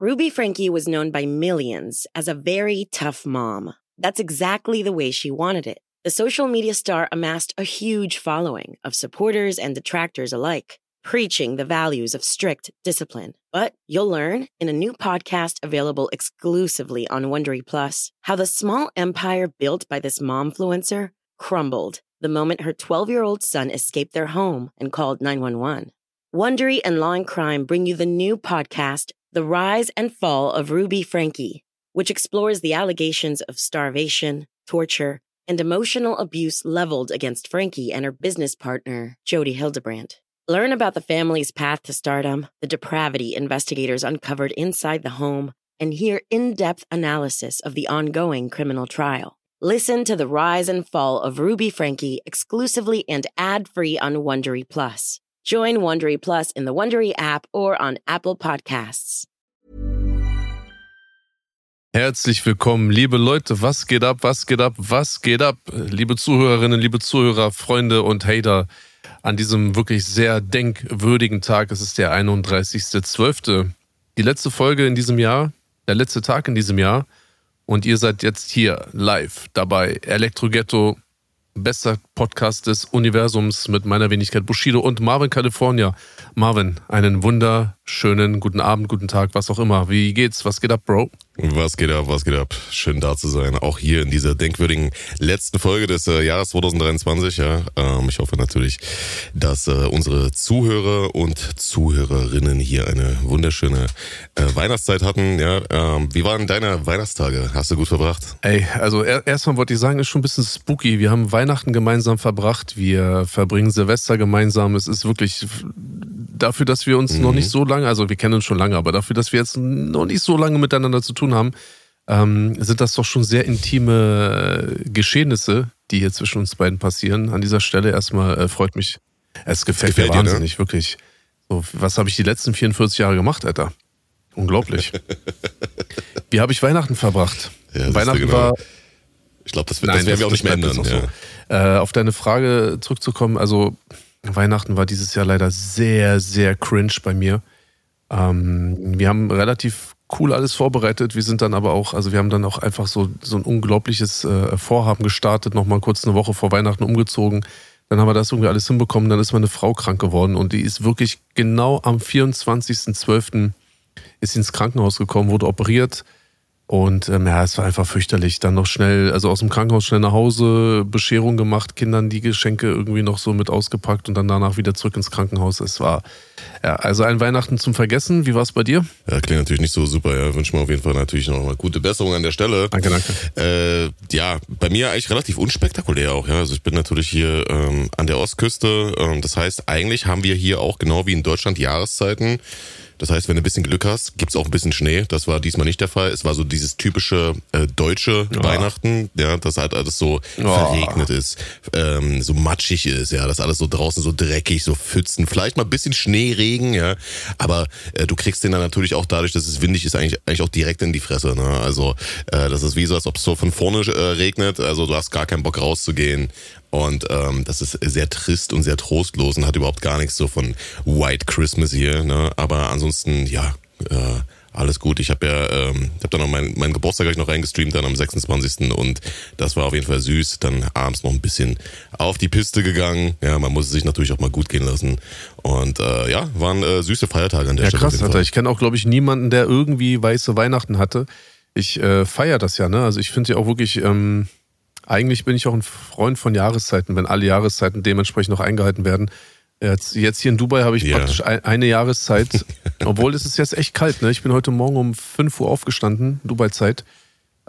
Ruby Frankie was known by millions as a very tough mom. That's exactly the way she wanted it. The social media star amassed a huge following of supporters and detractors alike, preaching the values of strict discipline. But you'll learn in a new podcast available exclusively on Wondery Plus how the small empire built by this momfluencer crumbled the moment her 12 year old son escaped their home and called 911. Wondery and Law and Crime bring you the new podcast, The Rise and Fall of Ruby Frankie, which explores the allegations of starvation, torture, and emotional abuse leveled against Frankie and her business partner, Jody Hildebrandt. Learn about the family's path to stardom, the depravity investigators uncovered inside the home, and hear in depth analysis of the ongoing criminal trial. Listen to the rise and fall of Ruby Frankie exclusively and ad free on Wondery Plus. Join Wondery Plus in the Wondery app or on Apple Podcasts. Herzlich willkommen, liebe Leute. Was geht ab? Was geht ab? Was geht ab? Liebe Zuhörerinnen, liebe Zuhörer, Freunde und Hater, an diesem wirklich sehr denkwürdigen Tag. Es ist der 31.12. Die letzte Folge in diesem Jahr, der letzte Tag in diesem Jahr. Und ihr seid jetzt hier live dabei. Elektroghetto, bester Podcast des Universums mit meiner Wenigkeit Bushido und Marvin California. Marvin, einen wunderschönen guten Abend, guten Tag, was auch immer. Wie geht's? Was geht ab, Bro? Was geht ab, was geht ab? Schön da zu sein. Auch hier in dieser denkwürdigen letzten Folge des äh, Jahres 2023. Ja, ähm, ich hoffe natürlich, dass äh, unsere Zuhörer und Zuhörerinnen hier eine wunderschöne äh, Weihnachtszeit hatten. Ja, ähm, wie waren deine Weihnachtstage? Hast du gut verbracht? Ey, also er, erstmal wollte ich sagen, ist schon ein bisschen spooky. Wir haben Weihnachten gemeinsam verbracht. Wir verbringen Silvester gemeinsam. Es ist wirklich dafür, dass wir uns mhm. noch nicht so lange, also wir kennen uns schon lange, aber dafür, dass wir jetzt noch nicht so lange miteinander zu tun haben, ähm, sind das doch schon sehr intime äh, Geschehnisse, die hier zwischen uns beiden passieren. An dieser Stelle erstmal äh, freut mich. Es gefällt, gefällt mir wahnsinnig, dir, ne? wirklich. So, was habe ich die letzten 44 Jahre gemacht, Alter? Unglaublich. Wie habe ich Weihnachten verbracht? Ja, Weihnachten genau. war. Ich glaube, das, das werden wir auch nicht mehr ändern. Ja. So. Äh, auf deine Frage zurückzukommen, also Weihnachten war dieses Jahr leider sehr, sehr cringe bei mir. Ähm, wir haben relativ cool alles vorbereitet. Wir sind dann aber auch, also wir haben dann auch einfach so, so ein unglaubliches äh, Vorhaben gestartet, nochmal kurz eine Woche vor Weihnachten umgezogen. Dann haben wir das irgendwie alles hinbekommen. Dann ist meine Frau krank geworden und die ist wirklich genau am 24.12. ist ins Krankenhaus gekommen, wurde operiert und ähm, ja, es war einfach fürchterlich. Dann noch schnell, also aus dem Krankenhaus schnell nach Hause, Bescherung gemacht, Kindern die Geschenke irgendwie noch so mit ausgepackt und dann danach wieder zurück ins Krankenhaus. Es war ja, also ein Weihnachten zum Vergessen. Wie war es bei dir? Ja, klingt natürlich nicht so super. Ja, wünsche mir auf jeden Fall natürlich noch mal gute Besserung an der Stelle. Danke, danke. Äh, ja, bei mir eigentlich relativ unspektakulär auch. Ja, also ich bin natürlich hier ähm, an der Ostküste. Ähm, das heißt, eigentlich haben wir hier auch genau wie in Deutschland Jahreszeiten. Das heißt, wenn du ein bisschen Glück hast, gibt's auch ein bisschen Schnee. Das war diesmal nicht der Fall. Es war so dieses typische äh, deutsche ja. Weihnachten, ja, dass halt alles so ja. verregnet ist, ähm, so matschig ist, ja, dass alles so draußen so dreckig, so Pfützen, vielleicht mal ein bisschen Schneeregen, ja, aber äh, du kriegst den dann natürlich auch dadurch, dass es windig ist, eigentlich, eigentlich auch direkt in die Fresse. Ne? Also äh, das ist wie so, als ob es so von vorne äh, regnet. Also du hast gar keinen Bock rauszugehen. Und ähm, das ist sehr trist und sehr trostlos und hat überhaupt gar nichts so von White Christmas hier. Ne? Aber ansonsten, ja, äh, alles gut. Ich habe ja, ähm, ich habe dann noch meinen mein Geburtstag gleich noch reingestreamt dann am 26. und das war auf jeden Fall süß. Dann abends noch ein bisschen auf die Piste gegangen. Ja, man muss es sich natürlich auch mal gut gehen lassen. Und äh, ja, waren äh, süße Feiertage an der ja, Stelle. Krass, Alter. Ich kenne auch, glaube ich, niemanden, der irgendwie weiße Weihnachten hatte. Ich äh, feiere das ja, ne? Also ich finde ja auch wirklich. Ähm eigentlich bin ich auch ein Freund von Jahreszeiten, wenn alle Jahreszeiten dementsprechend noch eingehalten werden. Jetzt, jetzt hier in Dubai habe ich yeah. praktisch eine Jahreszeit, obwohl es ist jetzt echt kalt. Ne? Ich bin heute Morgen um 5 Uhr aufgestanden, Dubai-Zeit.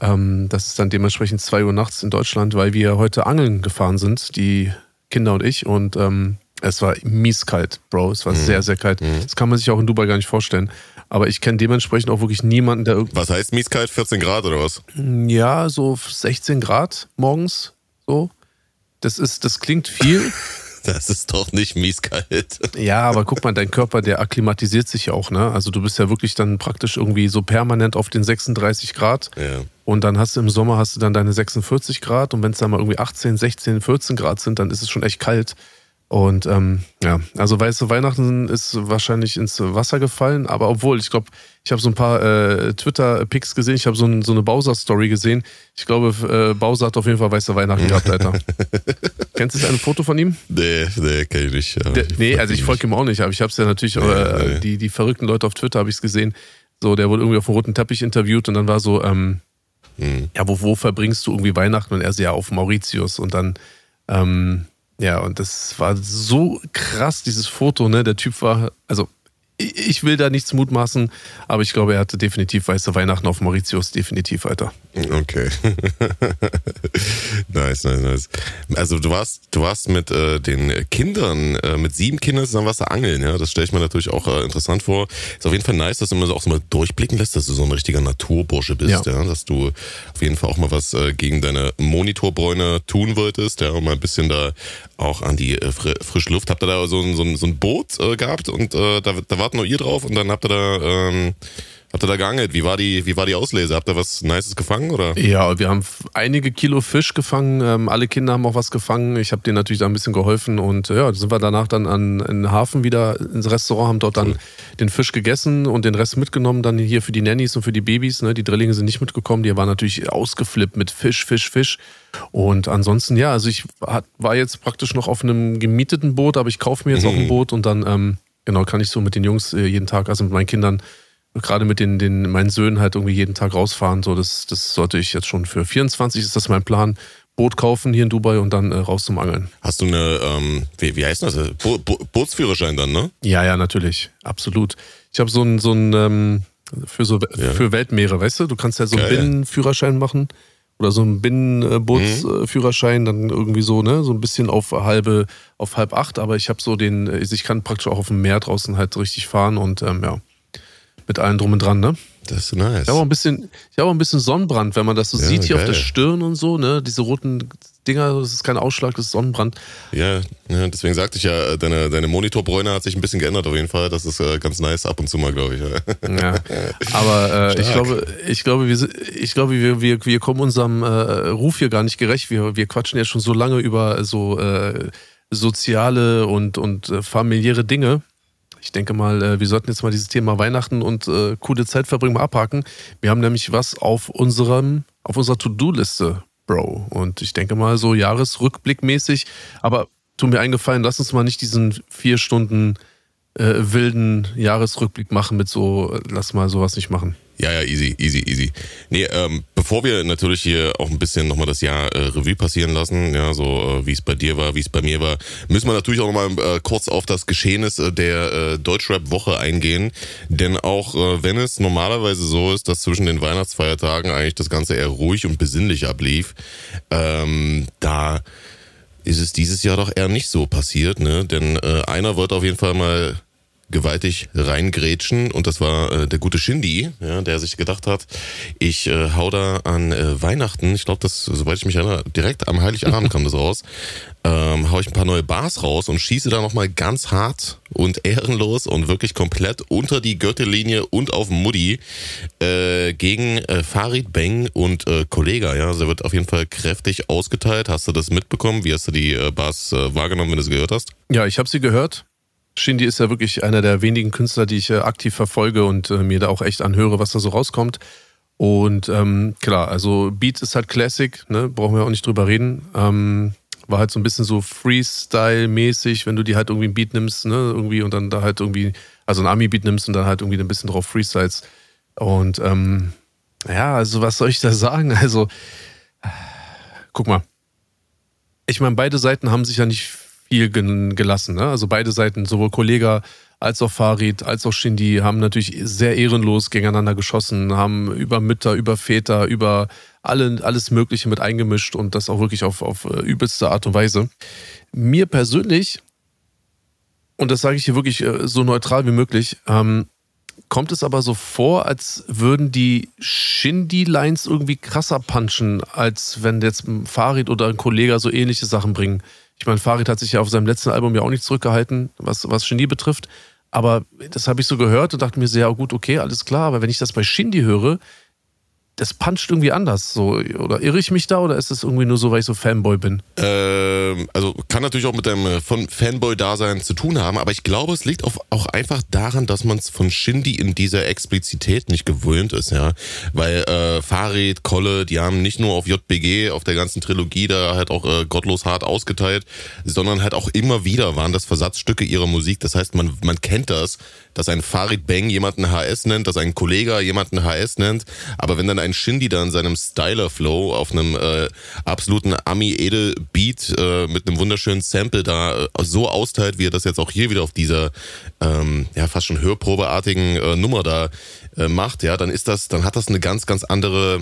Ähm, das ist dann dementsprechend 2 Uhr nachts in Deutschland, weil wir heute angeln gefahren sind, die Kinder und ich. Und ähm, es war mies kalt, Bro. Es war mhm. sehr, sehr kalt. Mhm. Das kann man sich auch in Dubai gar nicht vorstellen. Aber ich kenne dementsprechend auch wirklich niemanden, der irgendwie. Was heißt Mieskalt? 14 Grad oder was? Ja, so 16 Grad morgens. So. Das ist, das klingt viel. Das ist doch nicht mieskalt. Ja, aber guck mal, dein Körper, der akklimatisiert sich ja auch, ne? Also du bist ja wirklich dann praktisch irgendwie so permanent auf den 36 Grad. Ja. Und dann hast du im Sommer hast du dann deine 46 Grad und wenn es dann mal irgendwie 18, 16, 14 Grad sind, dann ist es schon echt kalt. Und ähm, ja, also weißt du, Weihnachten ist wahrscheinlich ins Wasser gefallen, aber obwohl, ich glaube, ich habe so ein paar äh, Twitter-Pics gesehen, ich habe so, ein, so, eine Bowser-Story gesehen. Ich glaube, äh, Bowser hat auf jeden Fall weiße Weihnachten gehabt, Alter. Kennst du ein Foto von ihm? Nee, nee, kenn ich nicht. Der, nee, also ich folge ihm auch nicht, aber ich habe es ja natürlich, nee, äh, nee. Die, die verrückten Leute auf Twitter habe ich es gesehen. So, der wurde irgendwie auf dem roten Teppich interviewt und dann war so, ähm, hm. ja, wo, wo verbringst du irgendwie Weihnachten? Und er so, ja, auf Mauritius. Und dann, ähm, ja, und das war so krass, dieses Foto, ne? Der Typ war, also ich will da nichts mutmaßen, aber ich glaube, er hatte definitiv weiße Weihnachten auf Mauritius, definitiv, Alter. Okay. nice, nice, nice. Also du warst, du warst mit äh, den Kindern, äh, mit sieben Kindern zusammen was angeln, ja. Das stelle ich mir natürlich auch äh, interessant vor. Ist auf jeden Fall nice, dass du immer so auch so mal durchblicken lässt, dass du so ein richtiger Naturbursche bist, ja. ja? Dass du auf jeden Fall auch mal was äh, gegen deine Monitorbräune tun wolltest, ja, und mal ein bisschen da auch an die äh, fr frische Luft. Habt ihr da so ein, so ein, so ein Boot äh, gehabt und da, da wart nur ihr drauf und dann habt ihr da ähm, Habt ihr da geangelt? Wie war die, wie war die Auslese? Habt ihr was Nices gefangen oder? Ja, wir haben einige Kilo Fisch gefangen. Ähm, alle Kinder haben auch was gefangen. Ich habe denen natürlich da ein bisschen geholfen und ja, sind wir danach dann an, in den Hafen wieder ins Restaurant, haben dort dann den Fisch gegessen und den Rest mitgenommen dann hier für die Nannies und für die Babys. Ne? Die Drillinge sind nicht mitgekommen. Die waren natürlich ausgeflippt mit Fisch, Fisch, Fisch. Und ansonsten, ja, also ich war jetzt praktisch noch auf einem gemieteten Boot, aber ich kaufe mir jetzt mhm. auch ein Boot und dann, ähm, genau, kann ich so mit den Jungs äh, jeden Tag, also mit meinen Kindern, gerade mit den, den meinen Söhnen halt irgendwie jeden Tag rausfahren. So, das, das sollte ich jetzt schon für 24 ist das mein Plan. Boot kaufen hier in Dubai und dann äh, raus zum Angeln. Hast du eine, ähm, wie, wie heißt das? Bo Bo Bootsführerschein dann, ne? Ja, ja, natürlich. Absolut. Ich habe so ein, so ein ähm, für so ja. für Weltmeere, weißt du? Du kannst ja so einen Binnenführerschein machen oder so einen Binnenbootsführerschein, mhm. dann irgendwie so, ne, so ein bisschen auf halbe, auf halb acht, aber ich habe so den, ich kann praktisch auch auf dem Meer draußen halt richtig fahren und ähm, ja mit allem drum und dran, ne? Das ist nice. Ich habe auch ein bisschen, ich habe ein bisschen Sonnenbrand, wenn man das so ja, sieht hier geil. auf der Stirn und so, ne? Diese roten Dinger, das ist kein Ausschlag, das ist Sonnenbrand. Ja, ja deswegen sagte ich ja, deine, deine Monitorbräune hat sich ein bisschen geändert auf jeden Fall. Das ist äh, ganz nice ab und zu mal, glaube ich. Ja. aber äh, ich glaube, ich glaube, wir, ich glaube, wir, wir, wir kommen unserem äh, Ruf hier gar nicht gerecht. Wir, wir quatschen ja schon so lange über so äh, soziale und, und äh, familiäre Dinge. Ich denke mal, äh, wir sollten jetzt mal dieses Thema Weihnachten und äh, coole Zeit verbringen mal abhaken. Wir haben nämlich was auf unserem, auf unserer To-Do-Liste, Bro. Und ich denke mal so Jahresrückblickmäßig. Aber tu mir eingefallen, lass uns mal nicht diesen vier Stunden äh, wilden Jahresrückblick machen mit so, lass mal sowas nicht machen. Ja, ja, easy, easy, easy. Nee, ähm, bevor wir natürlich hier auch ein bisschen nochmal das Jahr äh, Revue passieren lassen, ja, so äh, wie es bei dir war, wie es bei mir war, müssen wir natürlich auch nochmal äh, kurz auf das Geschehnis äh, der äh, Deutschrap-Woche eingehen. Denn auch äh, wenn es normalerweise so ist, dass zwischen den Weihnachtsfeiertagen eigentlich das Ganze eher ruhig und besinnlich ablief, ähm, da ist es dieses Jahr doch eher nicht so passiert, ne? Denn äh, einer wollte auf jeden Fall mal gewaltig reingrätschen und das war äh, der gute Shindy, ja, der sich gedacht hat, ich äh, hau da an äh, Weihnachten, ich glaube, das, soweit ich mich erinnere, direkt am Heiligabend kam das raus, ähm, hau ich ein paar neue Bars raus und schieße da nochmal ganz hart und ehrenlos und wirklich komplett unter die Gürtellinie und auf Muddy äh, gegen äh, Farid Beng und äh, Kollega, ja, also der wird auf jeden Fall kräftig ausgeteilt. Hast du das mitbekommen? Wie hast du die äh, Bars äh, wahrgenommen, wenn du sie gehört hast? Ja, ich habe sie gehört Shindy ist ja wirklich einer der wenigen Künstler, die ich äh, aktiv verfolge und äh, mir da auch echt anhöre, was da so rauskommt. Und ähm, klar, also Beat ist halt Classic, ne? brauchen wir auch nicht drüber reden. Ähm, war halt so ein bisschen so Freestyle-mäßig, wenn du die halt irgendwie ein Beat nimmst, ne, irgendwie und dann da halt irgendwie, also ein Ami-Beat nimmst und dann halt irgendwie ein bisschen drauf freestyles. Und ähm, ja, also was soll ich da sagen? Also, guck mal. Ich meine, beide Seiten haben sich ja nicht viel gelassen. Ne? Also beide Seiten, sowohl Kollega als auch Farid, als auch Shindy, haben natürlich sehr ehrenlos gegeneinander geschossen, haben über Mütter, über Väter, über alle, alles Mögliche mit eingemischt und das auch wirklich auf, auf äh, übelste Art und Weise. Mir persönlich, und das sage ich hier wirklich äh, so neutral wie möglich, ähm, kommt es aber so vor, als würden die Shindy-Lines irgendwie krasser punchen, als wenn jetzt ein Farid oder ein Kollege so ähnliche Sachen bringen. Ich meine, Farid hat sich ja auf seinem letzten Album ja auch nicht zurückgehalten, was, was Genie betrifft. Aber das habe ich so gehört und dachte mir sehr, gut, okay, alles klar. Aber wenn ich das bei Shindy höre, das puncht irgendwie anders. So, oder irre ich mich da oder ist es irgendwie nur so, weil ich so Fanboy bin? Ähm, also kann natürlich auch mit deinem äh, von Fanboy-Dasein zu tun haben, aber ich glaube, es liegt auch einfach daran, dass man es von Shindy in dieser Explizität nicht gewöhnt ist, ja. Weil äh, Farid, Kolle, die haben nicht nur auf JBG, auf der ganzen Trilogie da halt auch äh, gottlos hart ausgeteilt, sondern halt auch immer wieder waren das Versatzstücke ihrer Musik. Das heißt, man, man kennt das, dass ein Farid Bang jemanden HS nennt, dass ein Kollege jemanden HS nennt, aber wenn dann ein Shindy da in seinem Styler-Flow auf einem äh, absoluten Ami-Edel-Beat äh, mit einem wunderschönen Sample da äh, so austeilt, wie er das jetzt auch hier wieder auf dieser ähm, ja fast schon hörprobeartigen äh, Nummer da äh, macht, ja, dann ist das, dann hat das eine ganz, ganz andere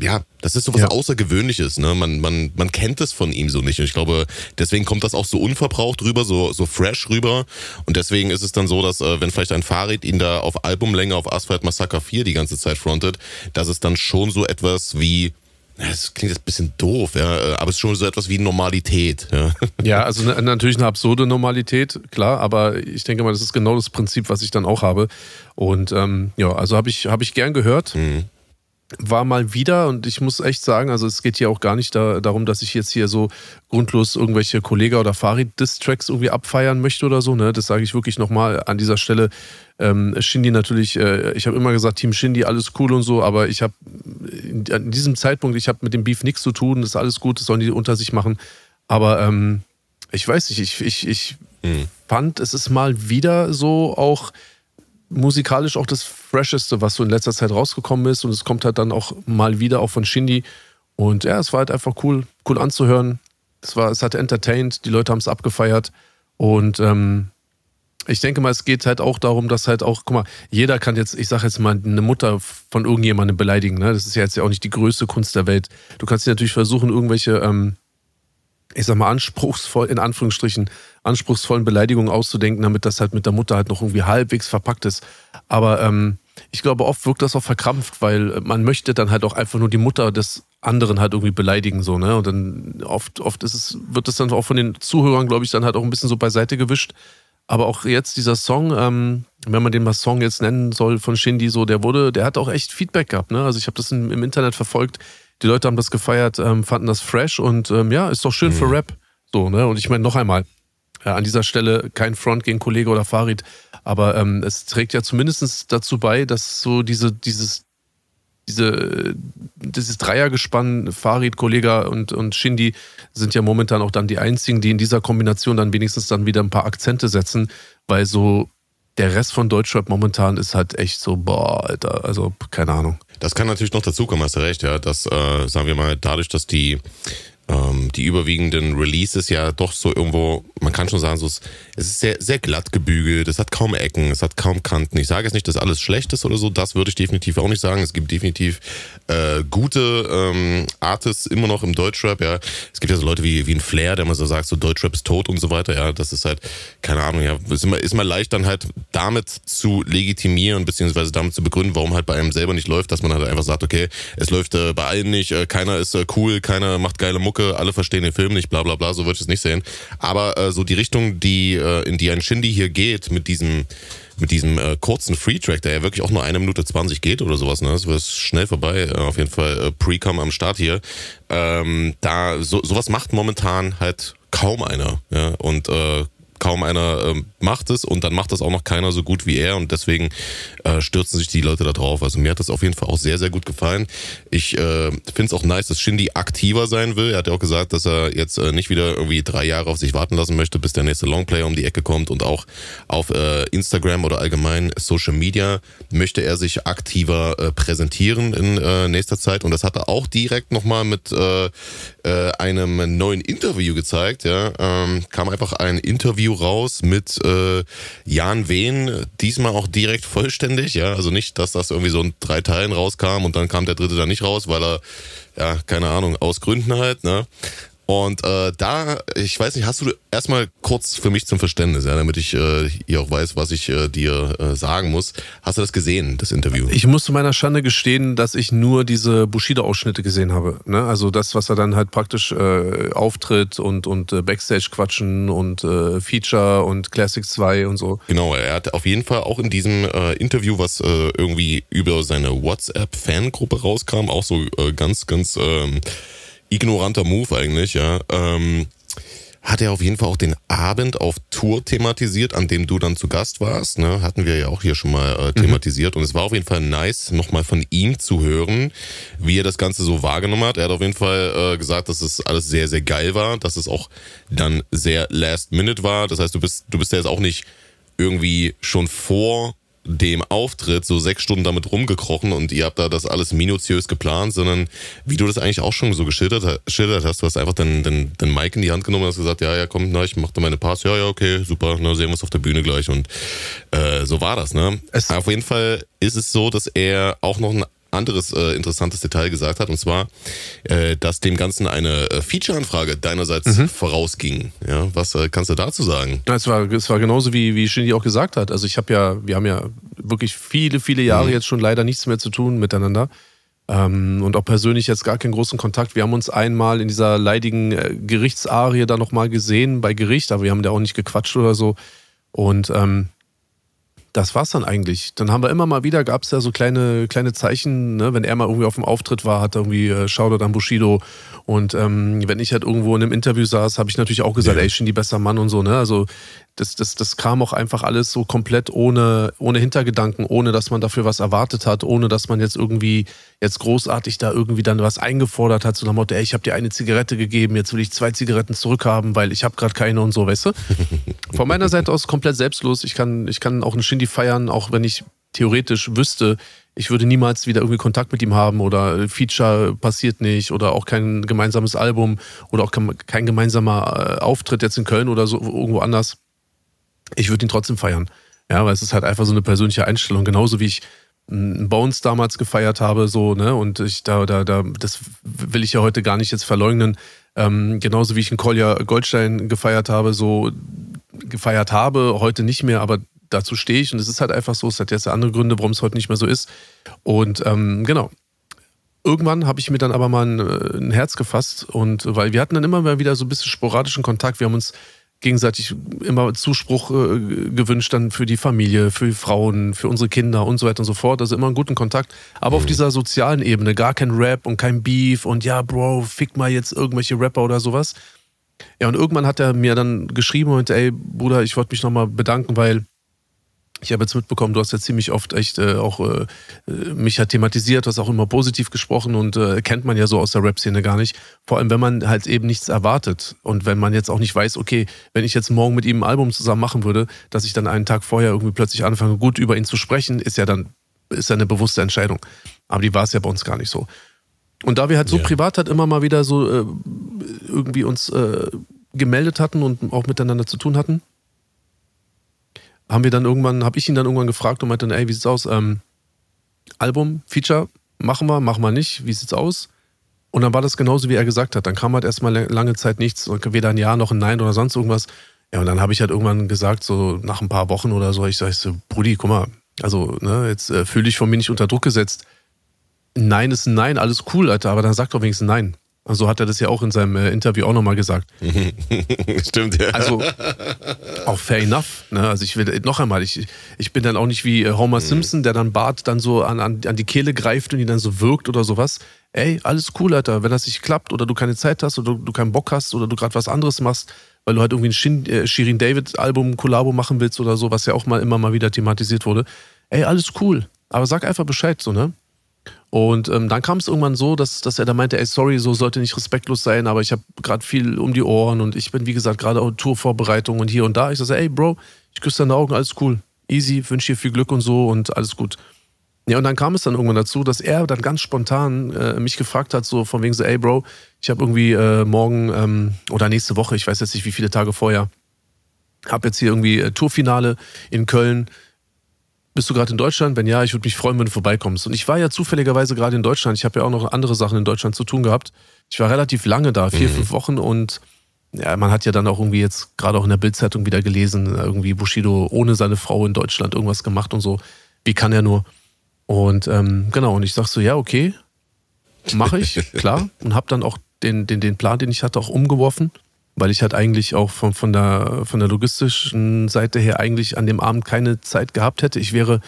ja, das ist so was ja. Außergewöhnliches, ne? Man, man, man kennt es von ihm so nicht. Und ich glaube, deswegen kommt das auch so unverbraucht rüber, so, so fresh rüber. Und deswegen ist es dann so, dass, äh, wenn vielleicht ein Fahrrad ihn da auf Albumlänge auf Asphalt Massacre 4 die ganze Zeit frontet, dass es dann schon so etwas wie das klingt jetzt ein bisschen doof, ja, aber es ist schon so etwas wie Normalität. Ja, ja also natürlich eine absurde Normalität, klar, aber ich denke mal, das ist genau das Prinzip, was ich dann auch habe. Und ähm, ja, also habe ich, hab ich gern gehört. Mhm war mal wieder, und ich muss echt sagen, also es geht hier auch gar nicht da, darum, dass ich jetzt hier so grundlos irgendwelche Kollega oder Farid-Distracks irgendwie abfeiern möchte oder so. Ne? Das sage ich wirklich nochmal an dieser Stelle. Ähm, Shindy natürlich, äh, ich habe immer gesagt, Team Shindy, alles cool und so, aber ich habe an diesem Zeitpunkt, ich habe mit dem Beef nichts zu tun, das ist alles gut, das sollen die unter sich machen. Aber ähm, ich weiß nicht, ich, ich, ich hm. fand, es ist mal wieder so auch musikalisch auch das Fresheste, was so in letzter Zeit rausgekommen ist. Und es kommt halt dann auch mal wieder auch von Shindy. Und ja, es war halt einfach cool, cool anzuhören. Es, war, es hat entertained, die Leute haben es abgefeiert. Und ähm, ich denke mal, es geht halt auch darum, dass halt auch, guck mal, jeder kann jetzt, ich sag jetzt mal, eine Mutter von irgendjemandem beleidigen. Ne? Das ist ja jetzt ja auch nicht die größte Kunst der Welt. Du kannst dir natürlich versuchen, irgendwelche, ähm, ich sag mal, anspruchsvoll, in Anführungsstrichen, anspruchsvollen Beleidigungen auszudenken, damit das halt mit der Mutter halt noch irgendwie halbwegs verpackt ist. Aber ähm, ich glaube, oft wirkt das auch verkrampft, weil man möchte dann halt auch einfach nur die Mutter des anderen halt irgendwie beleidigen, so, ne? Und dann oft, oft ist es, wird es dann auch von den Zuhörern, glaube ich, dann halt auch ein bisschen so beiseite gewischt. Aber auch jetzt dieser Song, ähm, wenn man den mal Song jetzt nennen soll von Shindy, so, der wurde, der hat auch echt Feedback gehabt, ne? Also ich habe das im, im, Internet verfolgt. Die Leute haben das gefeiert, ähm, fanden das fresh und ähm, ja, ist doch schön mhm. für Rap. So, ne? Und ich meine, noch einmal, ja, an dieser Stelle kein Front gegen Kollege oder Farid, aber ähm, es trägt ja zumindest dazu bei, dass so diese, dieses, diese, dieses Dreiergespann, Farid, Kollege und, und Shindy sind ja momentan auch dann die einzigen, die in dieser Kombination dann wenigstens dann wieder ein paar Akzente setzen, weil so der Rest von Deutschrap momentan ist halt echt so, boah, Alter, also keine Ahnung. Das kann natürlich noch dazukommen, hast du recht, ja, dass, äh, sagen wir mal, dadurch, dass die ähm, die überwiegenden Releases ja doch so irgendwo, man kann schon sagen, so, es ist sehr, sehr glatt gebügelt, es hat kaum Ecken, es hat kaum Kanten. Ich sage jetzt nicht, dass alles schlecht ist oder so, das würde ich definitiv auch nicht sagen. Es gibt definitiv äh, gute ähm, Artists immer noch im Deutschrap, ja. Es gibt ja so Leute wie, wie ein Flair, der immer so sagt, so Deutschrap ist tot und so weiter, ja. Das ist halt, keine Ahnung, ja, ist immer, ist mal leicht dann halt damit zu legitimieren, beziehungsweise damit zu begründen, warum halt bei einem selber nicht läuft, dass man halt einfach sagt, okay, es läuft äh, bei allen nicht, äh, keiner ist äh, cool, keiner macht geile Mucke, alle verstehen den Film nicht, bla bla bla, so würde ich es nicht sehen. Aber äh, so die Richtung, die, äh, in die ein Shindy hier geht, mit diesem mit diesem äh, kurzen Free-Track, der ja wirklich auch nur eine Minute 20 geht oder sowas, ne? Das wird schnell vorbei. Äh, auf jeden Fall äh, Pre-Com am Start hier. Ähm, da so, sowas macht momentan halt kaum einer. Ja? Und äh, kaum einer äh, macht es und dann macht das auch noch keiner so gut wie er und deswegen äh, stürzen sich die Leute da drauf. Also mir hat das auf jeden Fall auch sehr, sehr gut gefallen. Ich äh, finde es auch nice, dass Shindy aktiver sein will. Er hat ja auch gesagt, dass er jetzt äh, nicht wieder irgendwie drei Jahre auf sich warten lassen möchte, bis der nächste Longplayer um die Ecke kommt und auch auf äh, Instagram oder allgemein Social Media möchte er sich aktiver äh, präsentieren in nächster Zeit und das hat er auch direkt nochmal mit äh, einem neuen Interview gezeigt. Ja, ähm, kam einfach ein Interview raus mit äh, Jan Wehn, diesmal auch direkt vollständig. Ja, also nicht, dass das irgendwie so in drei Teilen rauskam und dann kam der dritte da nicht raus, weil er ja keine Ahnung aus Gründen halt. Ne. Und äh, da, ich weiß nicht, hast du erstmal kurz für mich zum Verständnis, ja, damit ich äh, hier auch weiß, was ich äh, dir äh, sagen muss. Hast du das gesehen, das Interview? Ich muss zu meiner Schande gestehen, dass ich nur diese Bushido-Ausschnitte gesehen habe. Ne? Also das, was er dann halt praktisch äh, auftritt und, und äh, Backstage-Quatschen und äh, Feature und Classics 2 und so. Genau, er hat auf jeden Fall auch in diesem äh, Interview, was äh, irgendwie über seine WhatsApp-Fangruppe rauskam, auch so äh, ganz, ganz ähm, ignoranter Move eigentlich, ja. Ähm, hat er auf jeden Fall auch den Abend auf Tour thematisiert, an dem du dann zu Gast warst. Ne? Hatten wir ja auch hier schon mal äh, mhm. thematisiert. Mhm. Und es war auf jeden Fall nice, nochmal von ihm zu hören, wie er das Ganze so wahrgenommen hat. Er hat auf jeden Fall äh, gesagt, dass es alles sehr, sehr geil war, dass es auch dann sehr last minute war. Das heißt, du bist, du bist ja jetzt auch nicht irgendwie schon vor dem Auftritt so sechs Stunden damit rumgekrochen und ihr habt da das alles minutiös geplant, sondern wie du das eigentlich auch schon so geschildert, hast, du hast einfach den, den, den Mike in die Hand genommen und hast gesagt, ja, ja, komm, na, ich mach da meine Parts, ja, ja, okay, super, na, sehen wir uns auf der Bühne gleich und äh, so war das, ne? Es auf jeden Fall ist es so, dass er auch noch ein anderes äh, interessantes Detail gesagt hat, und zwar, äh, dass dem Ganzen eine äh, Feature-Anfrage deinerseits mhm. vorausging. Ja, was äh, kannst du dazu sagen? Ja, es war, es war genauso wie, wie Shindy auch gesagt hat. Also ich habe ja, wir haben ja wirklich viele, viele Jahre mhm. jetzt schon leider nichts mehr zu tun miteinander. Ähm, und auch persönlich jetzt gar keinen großen Kontakt. Wir haben uns einmal in dieser leidigen äh, Gerichtsarie da nochmal gesehen bei Gericht, aber wir haben da auch nicht gequatscht oder so. Und ähm, das war's dann eigentlich. Dann haben wir immer mal wieder, gab es ja so kleine, kleine Zeichen, ne? wenn er mal irgendwie auf dem Auftritt war, hat er irgendwie äh, Shoutout an Bushido. Und ähm, wenn ich halt irgendwo in einem Interview saß, habe ich natürlich auch gesagt, ja. ey, Shindy, besser Mann und so. Ne? Also das, das, das kam auch einfach alles so komplett ohne, ohne Hintergedanken, ohne dass man dafür was erwartet hat, ohne dass man jetzt irgendwie jetzt großartig da irgendwie dann was eingefordert hat, so nach Motto, ey, ich habe dir eine Zigarette gegeben, jetzt will ich zwei Zigaretten zurückhaben, weil ich habe gerade keine und so, weißt du? Von meiner Seite aus komplett selbstlos. Ich kann, ich kann auch einen Shindy feiern, auch wenn ich theoretisch wüsste, ich würde niemals wieder irgendwie Kontakt mit ihm haben oder Feature passiert nicht oder auch kein gemeinsames Album oder auch kein gemeinsamer äh, Auftritt jetzt in Köln oder so irgendwo anders. Ich würde ihn trotzdem feiern. Ja, weil es ist halt einfach so eine persönliche Einstellung. Genauso wie ich Bones damals gefeiert habe, so, ne, und ich da, da, da, das will ich ja heute gar nicht jetzt verleugnen. Ähm, genauso wie ich einen Kolja Goldstein gefeiert habe, so gefeiert habe, heute nicht mehr, aber dazu stehe ich und es ist halt einfach so, es hat jetzt andere Gründe, warum es heute nicht mehr so ist. Und ähm, genau. Irgendwann habe ich mir dann aber mal ein, äh, ein, Herz gefasst und weil wir hatten dann immer wieder so ein bisschen sporadischen Kontakt. Wir haben uns gegenseitig immer Zuspruch äh, gewünscht dann für die Familie, für die Frauen, für unsere Kinder und so weiter und so fort. Also immer einen guten Kontakt. Aber mhm. auf dieser sozialen Ebene gar kein Rap und kein Beef und ja, Bro, fick mal jetzt irgendwelche Rapper oder sowas. Ja, und irgendwann hat er mir dann geschrieben und ey, Bruder, ich wollte mich nochmal bedanken, weil ich habe jetzt mitbekommen, du hast ja ziemlich oft echt äh, auch äh, mich hat thematisiert, du hast auch immer positiv gesprochen und äh, kennt man ja so aus der Rap-Szene gar nicht. Vor allem, wenn man halt eben nichts erwartet und wenn man jetzt auch nicht weiß, okay, wenn ich jetzt morgen mit ihm ein Album zusammen machen würde, dass ich dann einen Tag vorher irgendwie plötzlich anfange, gut über ihn zu sprechen, ist ja dann ist ja eine bewusste Entscheidung. Aber die war es ja bei uns gar nicht so. Und da wir halt so ja. privat halt immer mal wieder so äh, irgendwie uns äh, gemeldet hatten und auch miteinander zu tun hatten, haben wir dann irgendwann, habe ich ihn dann irgendwann gefragt und meinte dann, ey, wie sieht's aus? Ähm, Album, Feature, machen wir, machen wir nicht, wie sieht's aus? Und dann war das genauso, wie er gesagt hat. Dann kam halt erstmal lange Zeit nichts, weder ein Ja noch ein Nein oder sonst irgendwas. Ja, und dann habe ich halt irgendwann gesagt, so nach ein paar Wochen oder so, ich sage so, Brudi, guck mal, also, ne, jetzt äh, fühle ich von mir nicht unter Druck gesetzt. Nein ist ein Nein, alles cool, Alter, aber dann sag doch wenigstens Nein. So hat er das ja auch in seinem äh, Interview auch nochmal gesagt. Stimmt, ja. Also auch fair enough. Ne? Also ich will noch einmal, ich, ich bin dann auch nicht wie äh, Homer mhm. Simpson, der dann Bart dann so an, an, an die Kehle greift und ihn dann so wirkt oder sowas. Ey, alles cool, Alter. Wenn das nicht klappt oder du keine Zeit hast oder du keinen Bock hast oder du gerade was anderes machst, weil du halt irgendwie ein Shin, äh, Shirin David Album Kollabo machen willst oder so, was ja auch mal immer mal wieder thematisiert wurde. Ey, alles cool. Aber sag einfach Bescheid, so, ne? Und ähm, dann kam es irgendwann so, dass, dass er da meinte, ey, sorry, so sollte nicht respektlos sein, aber ich habe gerade viel um die Ohren und ich bin, wie gesagt, gerade auch Tourvorbereitung und hier und da. Ich sage, ey, Bro, ich küsse deine Augen, alles cool. Easy, wünsche dir viel Glück und so und alles gut. Ja, und dann kam es dann irgendwann dazu, dass er dann ganz spontan äh, mich gefragt hat, so von wegen so, ey, Bro, ich habe irgendwie äh, morgen ähm, oder nächste Woche, ich weiß jetzt nicht, wie viele Tage vorher, habe jetzt hier irgendwie äh, Tourfinale in Köln bist du gerade in Deutschland? Wenn ja, ich würde mich freuen, wenn du vorbeikommst. Und ich war ja zufälligerweise gerade in Deutschland. Ich habe ja auch noch andere Sachen in Deutschland zu tun gehabt. Ich war relativ lange da, vier, mhm. fünf Wochen und ja, man hat ja dann auch irgendwie jetzt gerade auch in der Bildzeitung wieder gelesen, irgendwie Bushido ohne seine Frau in Deutschland irgendwas gemacht und so. Wie kann er nur? Und ähm, genau, und ich sag so, ja, okay, mache ich, klar. Und habe dann auch den, den, den Plan, den ich hatte, auch umgeworfen, weil ich halt eigentlich auch von, von, der, von der logistischen Seite her eigentlich an dem Abend keine Zeit gehabt hätte. Ich wäre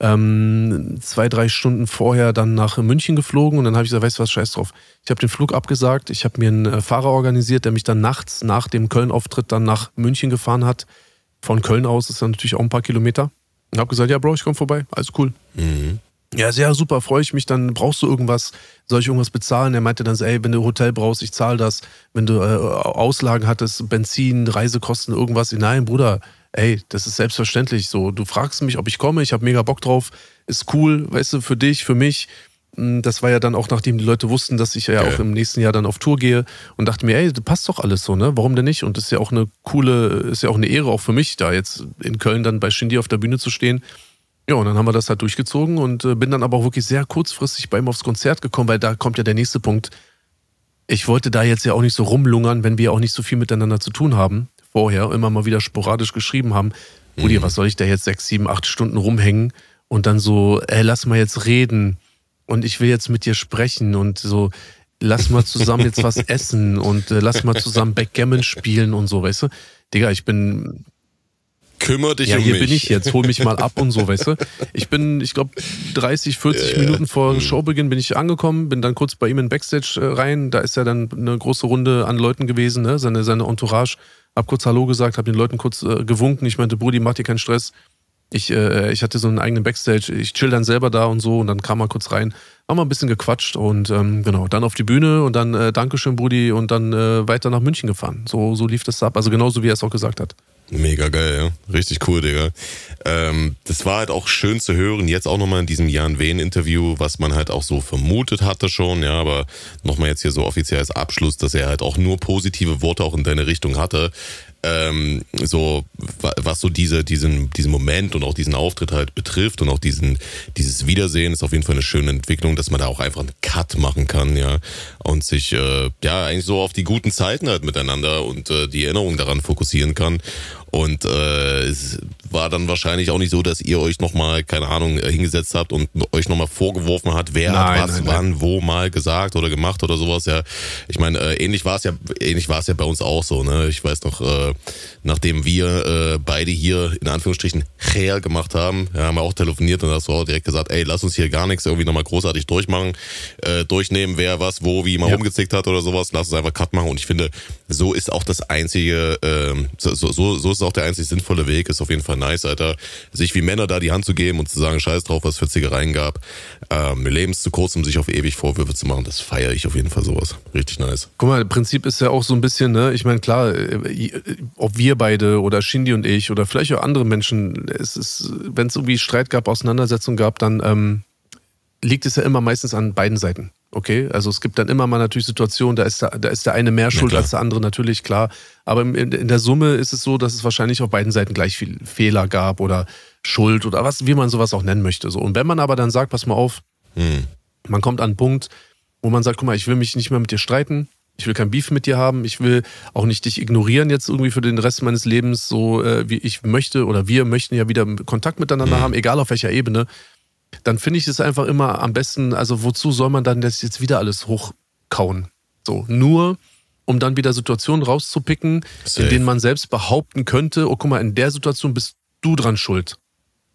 ähm, zwei, drei Stunden vorher dann nach München geflogen und dann habe ich gesagt, weißt du was, scheiß drauf. Ich habe den Flug abgesagt, ich habe mir einen äh, Fahrer organisiert, der mich dann nachts nach dem Köln-Auftritt dann nach München gefahren hat. Von Köln aus ist dann natürlich auch ein paar Kilometer. Und habe gesagt, ja Bro, ich komme vorbei, alles cool. Mhm. Ja, sehr super, freue ich mich. Dann brauchst du irgendwas, soll ich irgendwas bezahlen? Er meinte dann so, ey, wenn du Hotel brauchst, ich zahle das. Wenn du äh, Auslagen hattest, Benzin, Reisekosten, irgendwas. Nein, Bruder, ey, das ist selbstverständlich so. Du fragst mich, ob ich komme, ich habe mega Bock drauf, ist cool, weißt du, für dich, für mich. Hm, das war ja dann auch, nachdem die Leute wussten, dass ich ja okay. auch im nächsten Jahr dann auf Tour gehe und dachte mir, ey, das passt doch alles so, ne? Warum denn nicht? Und das ist ja auch eine coole, ist ja auch eine Ehre auch für mich, da jetzt in Köln dann bei Shindy auf der Bühne zu stehen. Ja, und dann haben wir das halt durchgezogen und äh, bin dann aber auch wirklich sehr kurzfristig bei ihm aufs Konzert gekommen, weil da kommt ja der nächste Punkt. Ich wollte da jetzt ja auch nicht so rumlungern, wenn wir auch nicht so viel miteinander zu tun haben vorher immer mal wieder sporadisch geschrieben haben, Rudi, mhm. was soll ich da jetzt sechs, sieben, acht Stunden rumhängen und dann so, ey, lass mal jetzt reden und ich will jetzt mit dir sprechen und so, lass mal zusammen jetzt was essen und äh, lass mal zusammen Backgammon spielen und so, weißt du? Digga, ich bin Kümmer dich ja, um hier mich. bin ich jetzt, hol mich mal ab und so, weißt du? Ich bin, ich glaube, 30, 40 ja, Minuten vor hm. Showbeginn bin ich angekommen, bin dann kurz bei ihm in Backstage äh, rein. Da ist ja dann eine große Runde an Leuten gewesen, ne? seine, seine Entourage. Hab kurz Hallo gesagt, hab den Leuten kurz äh, gewunken. Ich meinte, Brudi, mach dir keinen Stress. Ich, äh, ich hatte so einen eigenen Backstage. Ich chill dann selber da und so und dann kam er kurz rein. Haben wir ein bisschen gequatscht und ähm, genau, dann auf die Bühne und dann äh, Dankeschön, Brudi, und dann äh, weiter nach München gefahren. So, so lief das ab. Also genauso, wie er es auch gesagt hat. Mega geil, ja. Richtig cool, Digga. Ähm, das war halt auch schön zu hören, jetzt auch nochmal in diesem Jan Wehn-Interview, was man halt auch so vermutet hatte schon, ja, aber nochmal jetzt hier so offiziell als Abschluss, dass er halt auch nur positive Worte auch in deine Richtung hatte ähm, so was so diese diesen diesen Moment und auch diesen Auftritt halt betrifft und auch diesen dieses Wiedersehen ist auf jeden Fall eine schöne Entwicklung, dass man da auch einfach einen Cut machen kann, ja. Und sich äh, ja eigentlich so auf die guten Zeiten halt miteinander und äh, die Erinnerung daran fokussieren kann und äh, es war dann wahrscheinlich auch nicht so, dass ihr euch nochmal, keine Ahnung, äh, hingesetzt habt und euch nochmal vorgeworfen hat, wer nein, hat was nein, wann, nein. wo mal gesagt oder gemacht oder sowas. Ja, ich meine, äh, ähnlich war es ja, ähnlich war es ja bei uns auch so. Ne? Ich weiß noch, äh, nachdem wir äh, beide hier in Anführungsstrichen her gemacht haben, ja, haben wir auch telefoniert und hast du auch direkt gesagt, ey, lass uns hier gar nichts irgendwie nochmal großartig durchmachen, äh, durchnehmen, wer was, wo, wie mal ja. rumgezickt hat oder sowas. Lass uns einfach Cut machen. Und ich finde, so ist auch das einzige, äh, so, so, so ist auch der einzig sinnvolle Weg. Ist auf jeden Fall nice, Alter. Sich wie Männer da die Hand zu geben und zu sagen, scheiß drauf, was für Zickereien gab. Ähm, mir Leben ist zu kurz, um sich auf ewig Vorwürfe zu machen. Das feiere ich auf jeden Fall sowas. Richtig nice. Guck mal, Prinzip ist ja auch so ein bisschen, ne, ich meine, klar, äh, ob wir beide oder Shindy und ich oder vielleicht auch andere Menschen, es ist, wenn es irgendwie Streit gab, Auseinandersetzung gab, dann ähm, liegt es ja immer meistens an beiden Seiten. Okay, also es gibt dann immer mal natürlich Situationen, da ist der, da ist der eine mehr schuld als der andere, natürlich, klar. Aber in, in, der Summe ist es so, dass es wahrscheinlich auf beiden Seiten gleich viel Fehler gab oder Schuld oder was, wie man sowas auch nennen möchte. So. Und wenn man aber dann sagt, pass mal auf, hm. man kommt an einen Punkt, wo man sagt, guck mal, ich will mich nicht mehr mit dir streiten, ich will kein Beef mit dir haben, ich will auch nicht dich ignorieren jetzt irgendwie für den Rest meines Lebens, so äh, wie ich möchte oder wir möchten ja wieder Kontakt miteinander hm. haben, egal auf welcher Ebene dann finde ich es einfach immer am besten, also wozu soll man dann das jetzt wieder alles hochkauen? So, nur um dann wieder Situationen rauszupicken, Safe. in denen man selbst behaupten könnte, oh guck mal, in der Situation bist du dran schuld.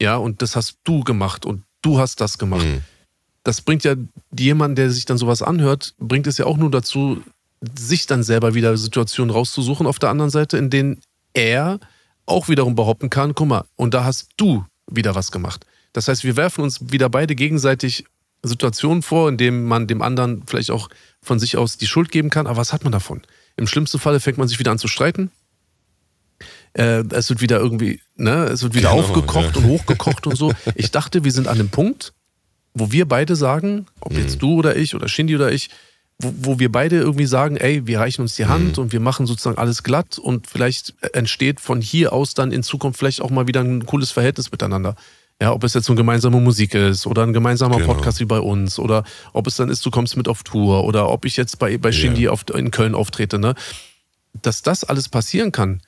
Ja, und das hast du gemacht und du hast das gemacht. Mhm. Das bringt ja jemand, der sich dann sowas anhört, bringt es ja auch nur dazu, sich dann selber wieder Situationen rauszusuchen auf der anderen Seite, in denen er auch wiederum behaupten kann, guck mal, und da hast du wieder was gemacht. Das heißt, wir werfen uns wieder beide gegenseitig Situationen vor, in denen man dem anderen vielleicht auch von sich aus die Schuld geben kann. Aber was hat man davon? Im schlimmsten Falle fängt man sich wieder an zu streiten. Äh, es wird wieder irgendwie, ne, es wird wieder genau, aufgekocht ja. und hochgekocht und so. Ich dachte, wir sind an dem Punkt, wo wir beide sagen, ob jetzt mhm. du oder ich oder Shindy oder ich, wo, wo wir beide irgendwie sagen, ey, wir reichen uns die Hand mhm. und wir machen sozusagen alles glatt und vielleicht entsteht von hier aus dann in Zukunft vielleicht auch mal wieder ein cooles Verhältnis miteinander Ja, ob es jetzt so eine gemeinsame Musik ist oder ein gemeinsamer genau. Podcast wie bei uns oder ob es dann ist, du kommst mit auf Tour oder ob ich jetzt bei, bei Shindy yeah. auf, in Köln auftrete, ne? Dass das alles passieren kann,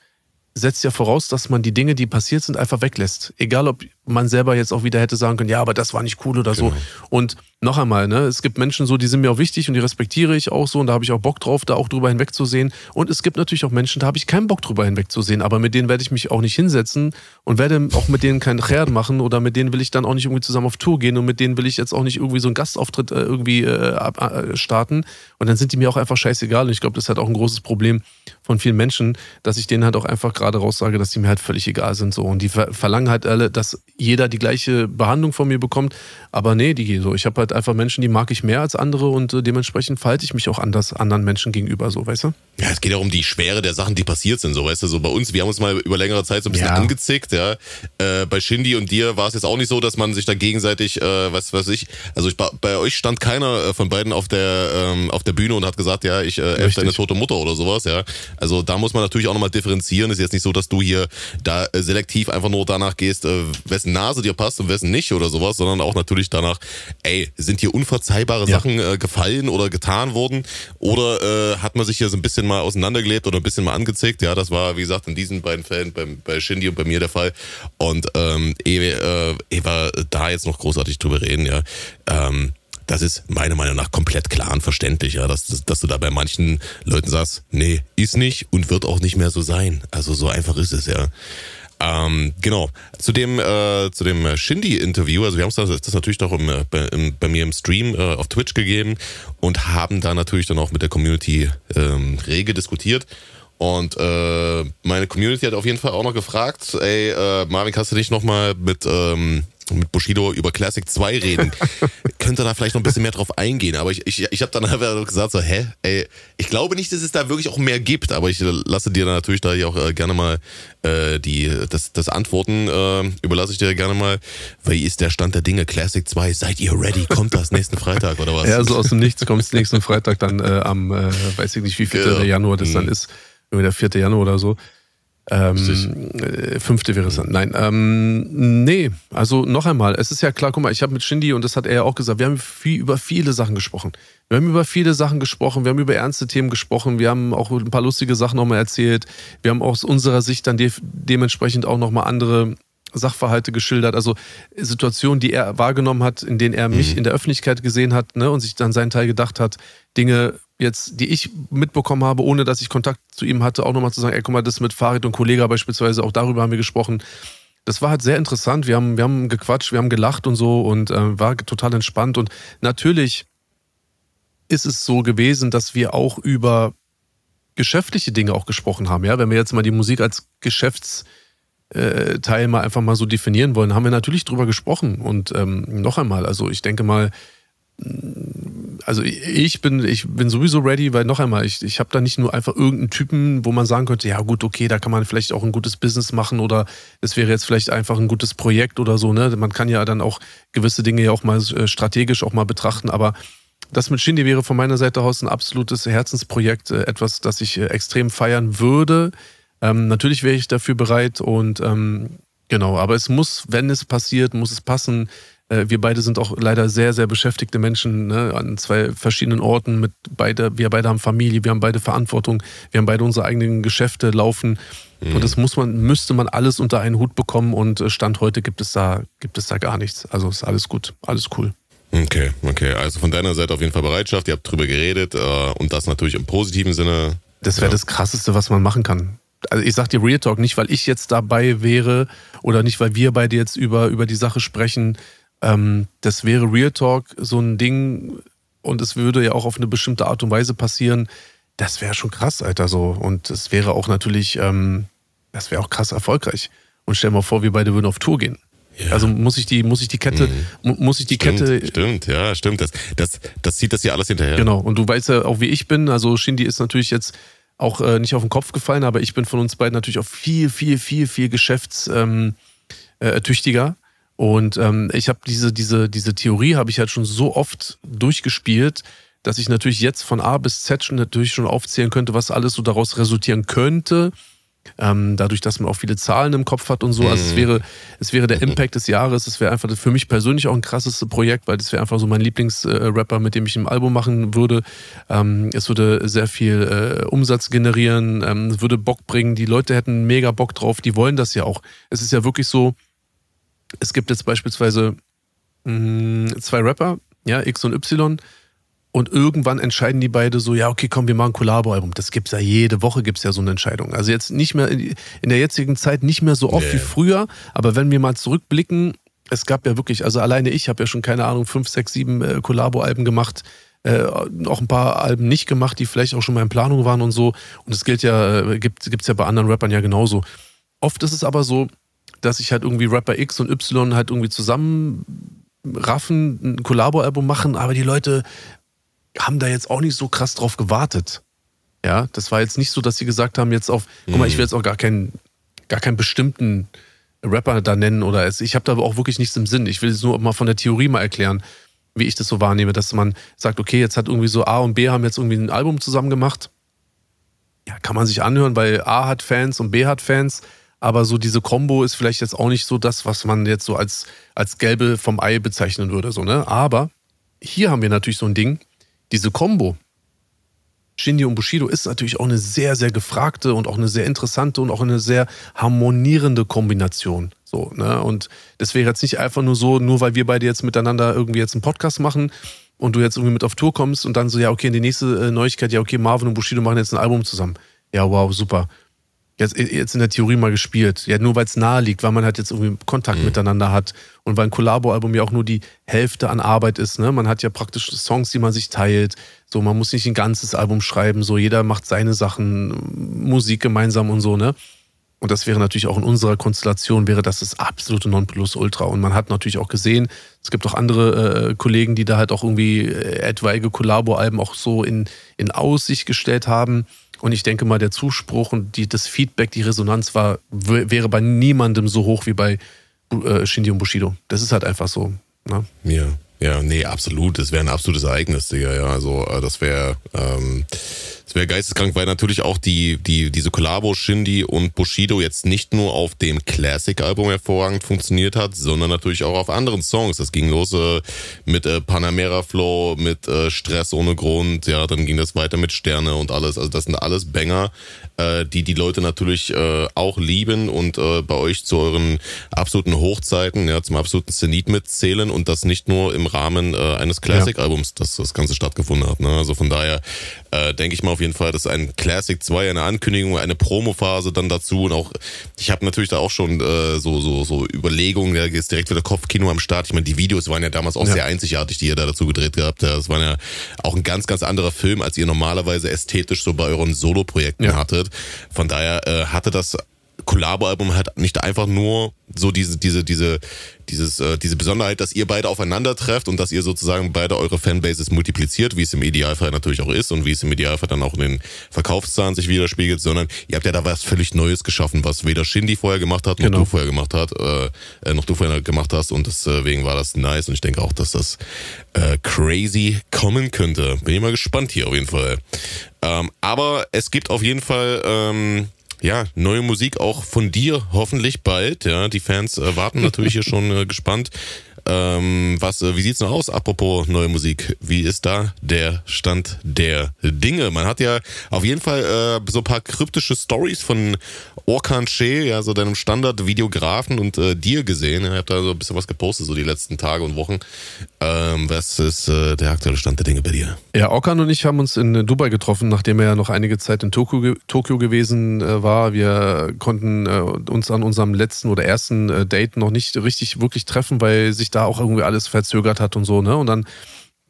setzt ja voraus, dass man die Dinge, die passiert sind, einfach weglässt. Egal, ob man selber jetzt auch wieder hätte sagen können, ja, aber das war nicht cool oder genau. so. Und noch einmal, ne, es gibt Menschen so, die sind mir auch wichtig und die respektiere ich auch so und da habe ich auch Bock drauf, da auch drüber hinwegzusehen. Und es gibt natürlich auch Menschen, da habe ich keinen Bock drüber hinwegzusehen, aber mit denen werde ich mich auch nicht hinsetzen und werde auch mit denen keinen Herd machen oder mit denen will ich dann auch nicht irgendwie zusammen auf Tour gehen und mit denen will ich jetzt auch nicht irgendwie so einen Gastauftritt äh, irgendwie äh, äh, starten. Und dann sind die mir auch einfach scheißegal. Und ich glaube, das ist halt auch ein großes Problem von vielen Menschen, dass ich denen halt auch einfach gerade raussage, dass die mir halt völlig egal sind. So. Und die verlangen halt alle, dass jeder die gleiche Behandlung von mir bekommt. Aber nee, die so. Ich habe halt einfach Menschen, die mag ich mehr als andere und äh, dementsprechend verhalte ich mich auch anders anderen Menschen gegenüber, so, weißt du? Ja, es geht ja um die Schwere der Sachen, die passiert sind, so, weißt du, so bei uns, wir haben uns mal über längere Zeit so ein bisschen ja. angezickt, ja. Äh, bei Shindy und dir war es jetzt auch nicht so, dass man sich da gegenseitig, äh, was weiß ich, also ich, bei euch stand keiner äh, von beiden auf der, ähm, auf der Bühne und hat gesagt, ja, ich äh, elf deine tote Mutter oder sowas, ja. Also da muss man natürlich auch nochmal differenzieren. Ist jetzt nicht so, dass du hier da äh, selektiv einfach nur danach gehst, äh, wessen Nase dir passt und wessen nicht oder sowas, sondern auch natürlich danach, ey, sind hier unverzeihbare ja. Sachen äh, gefallen oder getan worden? Oder äh, hat man sich hier so ein bisschen mal auseinandergelebt oder ein bisschen mal angezickt? Ja, das war, wie gesagt, in diesen beiden Fällen beim, bei Shindy und bei mir der Fall. Und ähm, ehe, äh, ehe wir da jetzt noch großartig drüber reden, ja, ähm, das ist meiner Meinung nach komplett klar und verständlich, ja, dass, dass du da bei manchen Leuten sagst, nee, ist nicht und wird auch nicht mehr so sein. Also so einfach ist es, ja. Ähm, genau. Zu dem, äh, zu dem Shindy-Interview, also wir haben das, das natürlich doch im, bei, im, bei mir im Stream äh, auf Twitch gegeben und haben da natürlich dann auch mit der Community ähm, rege diskutiert. Und äh, meine Community hat auf jeden Fall auch noch gefragt, ey, äh, Marvin, kannst du dich nochmal mit ähm, mit Bushido über Classic 2 reden. Könnte da vielleicht noch ein bisschen mehr drauf eingehen. Aber ich, ich, ich habe dann einfach gesagt so, hä? Ey, ich glaube nicht, dass es da wirklich auch mehr gibt, aber ich lasse dir dann natürlich da auch äh, gerne mal äh, die, das, das Antworten äh, überlasse ich dir gerne mal. Wie ist der Stand der Dinge? Classic 2, seid ihr ready? Kommt das nächsten Freitag oder was? Ja, so aus dem Nichts kommt es nächsten Freitag dann äh, am, äh, weiß ich nicht, wie viel ja. Januar das dann mhm. ist. Irgendwie der 4. Januar oder so. Ähm, äh, fünfte wäre es dann. Nein, ähm, nee, also noch einmal, es ist ja klar, guck mal, ich habe mit Shindy und das hat er ja auch gesagt, wir haben viel, über viele Sachen gesprochen. Wir haben über viele Sachen gesprochen, wir haben über ernste Themen gesprochen, wir haben auch ein paar lustige Sachen nochmal erzählt, wir haben aus unserer Sicht dann de dementsprechend auch nochmal andere Sachverhalte geschildert, also Situationen, die er wahrgenommen hat, in denen er mich mhm. in der Öffentlichkeit gesehen hat ne, und sich dann seinen Teil gedacht hat, Dinge jetzt, die ich mitbekommen habe, ohne dass ich Kontakt zu ihm hatte, auch nochmal zu sagen, ey, guck mal, das mit Farid und Kollega beispielsweise, auch darüber haben wir gesprochen. Das war halt sehr interessant. Wir haben, wir haben gequatscht, wir haben gelacht und so und äh, war total entspannt. Und natürlich ist es so gewesen, dass wir auch über geschäftliche Dinge auch gesprochen haben. Ja, wenn wir jetzt mal die Musik als Geschäftsteil äh, mal einfach mal so definieren wollen, haben wir natürlich drüber gesprochen. Und ähm, noch einmal, also ich denke mal, also ich bin, ich bin sowieso ready, weil noch einmal, ich, ich habe da nicht nur einfach irgendeinen Typen, wo man sagen könnte, ja gut, okay, da kann man vielleicht auch ein gutes Business machen oder es wäre jetzt vielleicht einfach ein gutes Projekt oder so, ne? Man kann ja dann auch gewisse Dinge ja auch mal äh, strategisch auch mal betrachten, aber das mit Shindy wäre von meiner Seite aus ein absolutes Herzensprojekt, äh, etwas, das ich äh, extrem feiern würde. Ähm, natürlich wäre ich dafür bereit und ähm, genau, aber es muss, wenn es passiert, muss es passen. Äh, wir beide sind auch leider sehr, sehr beschäftigte Menschen ne, an zwei verschiedenen Orten. Mit beide, wir beide haben Familie, wir haben beide Verantwortung, wir haben beide unsere eigenen Geschäfte laufen. Mhm. Und das muss man, müsste man alles unter einen Hut bekommen. Und äh, Stand heute gibt es da, gibt es da gar nichts. Also ist alles gut, alles cool. Okay, okay. Also von deiner Seite auf jeden Fall Bereitschaft. Ihr habt drüber geredet äh, und das natürlich im positiven Sinne. Das wäre ja. das Krasseste, was man machen kann. Also ich sag dir Real Talk, nicht weil ich jetzt dabei wäre oder nicht weil wir beide jetzt über, über die Sache sprechen, ähm, das wäre Real Talk so ein Ding und es würde ja auch auf eine bestimmte Art und Weise passieren. Das wäre schon krass, Alter, so. Und es wäre auch natürlich, ähm, das wäre auch krass erfolgreich. Und stell mal vor, wir beide würden auf Tour gehen. Ja. Also muss ich die, muss ich die Kette, mhm. muss ich die stimmt, Kette. Stimmt, ja, stimmt. Das, das, das zieht das hier alles hinterher. Genau. Und du weißt ja auch, wie ich bin. Also Shindy ist natürlich jetzt auch äh, nicht auf den Kopf gefallen, aber ich bin von uns beiden natürlich auch viel, viel, viel, viel geschäftstüchtiger. Und ähm, ich habe diese, diese, diese Theorie habe ich halt schon so oft durchgespielt, dass ich natürlich jetzt von A bis Z schon natürlich schon aufzählen könnte, was alles so daraus resultieren könnte. Ähm, dadurch, dass man auch viele Zahlen im Kopf hat und so. Also es mhm. wäre, es wäre der mhm. Impact des Jahres. Es wäre einfach für mich persönlich auch ein krasses Projekt, weil das wäre einfach so mein Lieblingsrapper, mit dem ich ein Album machen würde. Ähm, es würde sehr viel äh, Umsatz generieren, ähm, es würde Bock bringen. Die Leute hätten mega Bock drauf. Die wollen das ja auch. Es ist ja wirklich so, es gibt jetzt beispielsweise mh, zwei Rapper, ja, X und Y und irgendwann entscheiden die beide so, ja, okay, komm, wir machen ein Collabo-Album. Das gibt's ja jede Woche, gibt's ja so eine Entscheidung. Also jetzt nicht mehr, in der jetzigen Zeit nicht mehr so oft nee. wie früher, aber wenn wir mal zurückblicken, es gab ja wirklich, also alleine ich habe ja schon, keine Ahnung, fünf, sechs, sieben äh, Collabo-Alben gemacht, äh, auch ein paar Alben nicht gemacht, die vielleicht auch schon mal in Planung waren und so. Und es gilt ja, äh, gibt es ja bei anderen Rappern ja genauso. Oft ist es aber so, dass ich halt irgendwie Rapper X und Y halt irgendwie zusammen raffen, ein Collabo-Album machen, aber die Leute haben da jetzt auch nicht so krass drauf gewartet. Ja, das war jetzt nicht so, dass sie gesagt haben, jetzt auf, guck mal, ich will jetzt auch gar keinen, gar keinen bestimmten Rapper da nennen oder es, ich habe da auch wirklich nichts im Sinn. Ich will es nur mal von der Theorie mal erklären, wie ich das so wahrnehme, dass man sagt, okay, jetzt hat irgendwie so A und B haben jetzt irgendwie ein Album zusammen gemacht. Ja, kann man sich anhören, weil A hat Fans und B hat Fans. Aber so diese Combo ist vielleicht jetzt auch nicht so das, was man jetzt so als, als Gelbe vom Ei bezeichnen würde. So, ne? Aber hier haben wir natürlich so ein Ding, diese Combo, Shindy und Bushido, ist natürlich auch eine sehr, sehr gefragte und auch eine sehr interessante und auch eine sehr harmonierende Kombination. So, ne? Und das wäre jetzt nicht einfach nur so, nur weil wir beide jetzt miteinander irgendwie jetzt einen Podcast machen und du jetzt irgendwie mit auf Tour kommst und dann so, ja, okay, die nächste äh, Neuigkeit, ja, okay, Marvin und Bushido machen jetzt ein Album zusammen. Ja, wow, super jetzt, jetzt in der Theorie mal gespielt. Ja, nur weil es nahe liegt, weil man halt jetzt irgendwie Kontakt mhm. miteinander hat und weil ein Collabo-Album ja auch nur die Hälfte an Arbeit ist. Ne? Man hat ja praktisch Songs, die man sich teilt. So, man muss nicht ein ganzes Album schreiben. So, jeder macht seine Sachen, Musik gemeinsam und so, ne? Und das wäre natürlich auch in unserer Konstellation, wäre das das absolute Nonplusultra. Und man hat natürlich auch gesehen, es gibt auch andere äh, Kollegen, die da halt auch irgendwie äh, etwaige Collabo-Alben auch so in, in Aussicht gestellt haben. Und ich denke mal, der Zuspruch und die, das Feedback, die Resonanz war, wäre bei niemandem so hoch wie bei äh, Shindy und Bushido. Das ist halt einfach so. Ne? Ja. Ja, nee, absolut. Das wäre ein absolutes Ereignis, Digga. Ja, also äh, das wäre ähm, wäre geisteskrank, weil natürlich auch die die diese Kollabo Shindy und Bushido jetzt nicht nur auf dem Classic Album hervorragend funktioniert hat, sondern natürlich auch auf anderen Songs. Das ging los äh, mit äh, Panamera Flow, mit äh, Stress ohne Grund, ja, dann ging das weiter mit Sterne und alles. Also das sind alles Banger, äh, die die Leute natürlich äh, auch lieben und äh, bei euch zu euren absoluten Hochzeiten, ja, zum absoluten Zenit mitzählen und das nicht nur im Rahmen eines Classic-Albums, dass das Ganze stattgefunden hat. Ne? Also von daher äh, denke ich mal auf jeden Fall, dass ein Classic 2, eine Ankündigung, eine Promophase dann dazu und auch, ich habe natürlich da auch schon äh, so, so, so Überlegungen, da ist direkt wieder Kopfkino am Start. Ich meine, die Videos waren ja damals auch ja. sehr einzigartig, die ihr da dazu gedreht gehabt habt. Das war ja auch ein ganz, ganz anderer Film, als ihr normalerweise ästhetisch so bei euren Solo-Projekten ja. hattet. Von daher äh, hatte das Collabo-Album hat nicht einfach nur so diese, diese, diese, dieses, äh, diese Besonderheit, dass ihr beide aufeinander trefft und dass ihr sozusagen beide eure Fanbases multipliziert, wie es im Idealfall natürlich auch ist und wie es im Idealfall dann auch in den Verkaufszahlen sich widerspiegelt, sondern ihr habt ja da was völlig Neues geschaffen, was weder Shindy vorher gemacht hat, noch genau. du vorher gemacht hat, äh, äh, noch du vorher gemacht hast und deswegen war das nice und ich denke auch, dass das äh, crazy kommen könnte. Bin ich mal gespannt hier auf jeden Fall. Ähm, aber es gibt auf jeden Fall ähm, ja, neue Musik auch von dir hoffentlich bald. Ja, die Fans äh, warten natürlich hier schon äh, gespannt. Ähm, was, äh, wie sieht's noch aus? Apropos neue Musik, wie ist da der Stand der Dinge? Man hat ja auf jeden Fall äh, so ein paar kryptische Stories von Orkan Che, ja, so deinem Standard-Videografen und äh, dir gesehen. Ihr habt da so ein bisschen was gepostet, so die letzten Tage und Wochen. Ähm, was ist äh, der aktuelle Stand der Dinge bei dir? Ja, Orkan und ich haben uns in Dubai getroffen, nachdem er ja noch einige Zeit in Tokio, Tokio gewesen äh, war. Wir konnten äh, uns an unserem letzten oder ersten Date noch nicht richtig wirklich treffen, weil sich da auch irgendwie alles verzögert hat und so, ne? Und dann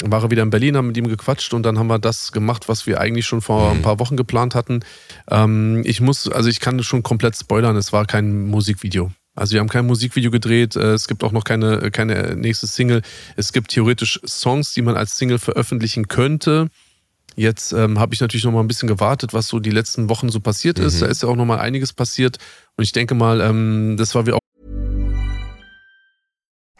war er wieder in Berlin, haben mit ihm gequatscht und dann haben wir das gemacht, was wir eigentlich schon vor ein mhm. paar Wochen geplant hatten. Ähm, ich muss, also ich kann schon komplett spoilern, es war kein Musikvideo. Also wir haben kein Musikvideo gedreht, äh, es gibt auch noch keine, keine nächste Single. Es gibt theoretisch Songs, die man als Single veröffentlichen könnte. Jetzt ähm, habe ich natürlich noch mal ein bisschen gewartet, was so die letzten Wochen so passiert ist. Mhm. Da ist ja auch noch mal einiges passiert. Und ich denke mal, ähm, das war wie auch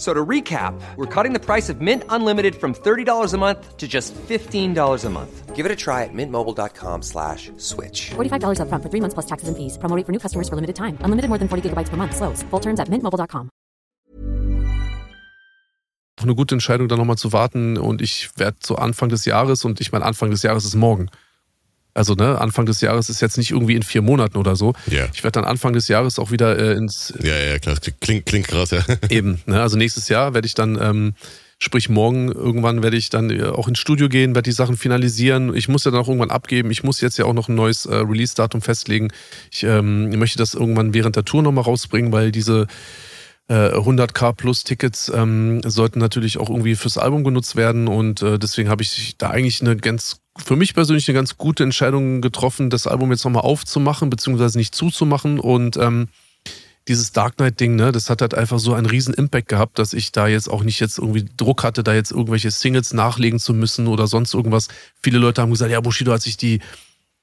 So to recap, we're cutting the price of Mint Unlimited from $30 a month to just $15 a month. Give it a try at mintmobile.com slash switch. $45 upfront for three months plus taxes and fees. Promoting for new customers for limited time. Unlimited more than 40 gigabytes per month. Slows. Full terms at mintmobile.com. Eine gute Entscheidung, da nochmal zu warten. Und ich werde zu Anfang des Jahres, und ich meine, Anfang des Jahres ist morgen. Also ne, Anfang des Jahres ist jetzt nicht irgendwie in vier Monaten oder so. Ja. Ich werde dann Anfang des Jahres auch wieder äh, ins Ja, ja, klar. Klingt, klingt krass, ja. eben. Ne, also nächstes Jahr werde ich dann, ähm, sprich morgen irgendwann werde ich dann äh, auch ins Studio gehen, werde die Sachen finalisieren. Ich muss ja dann auch irgendwann abgeben. Ich muss jetzt ja auch noch ein neues äh, Release-Datum festlegen. Ich ähm, möchte das irgendwann während der Tour nochmal rausbringen, weil diese äh, 100k plus Tickets ähm, sollten natürlich auch irgendwie fürs Album genutzt werden und äh, deswegen habe ich da eigentlich eine ganz, für mich persönlich eine ganz gute Entscheidung getroffen, das Album jetzt nochmal aufzumachen, beziehungsweise nicht zuzumachen und ähm, dieses Dark Knight-Ding, ne, das hat halt einfach so einen riesen Impact gehabt, dass ich da jetzt auch nicht jetzt irgendwie Druck hatte, da jetzt irgendwelche Singles nachlegen zu müssen oder sonst irgendwas. Viele Leute haben gesagt, ja, Bushido hat sich die,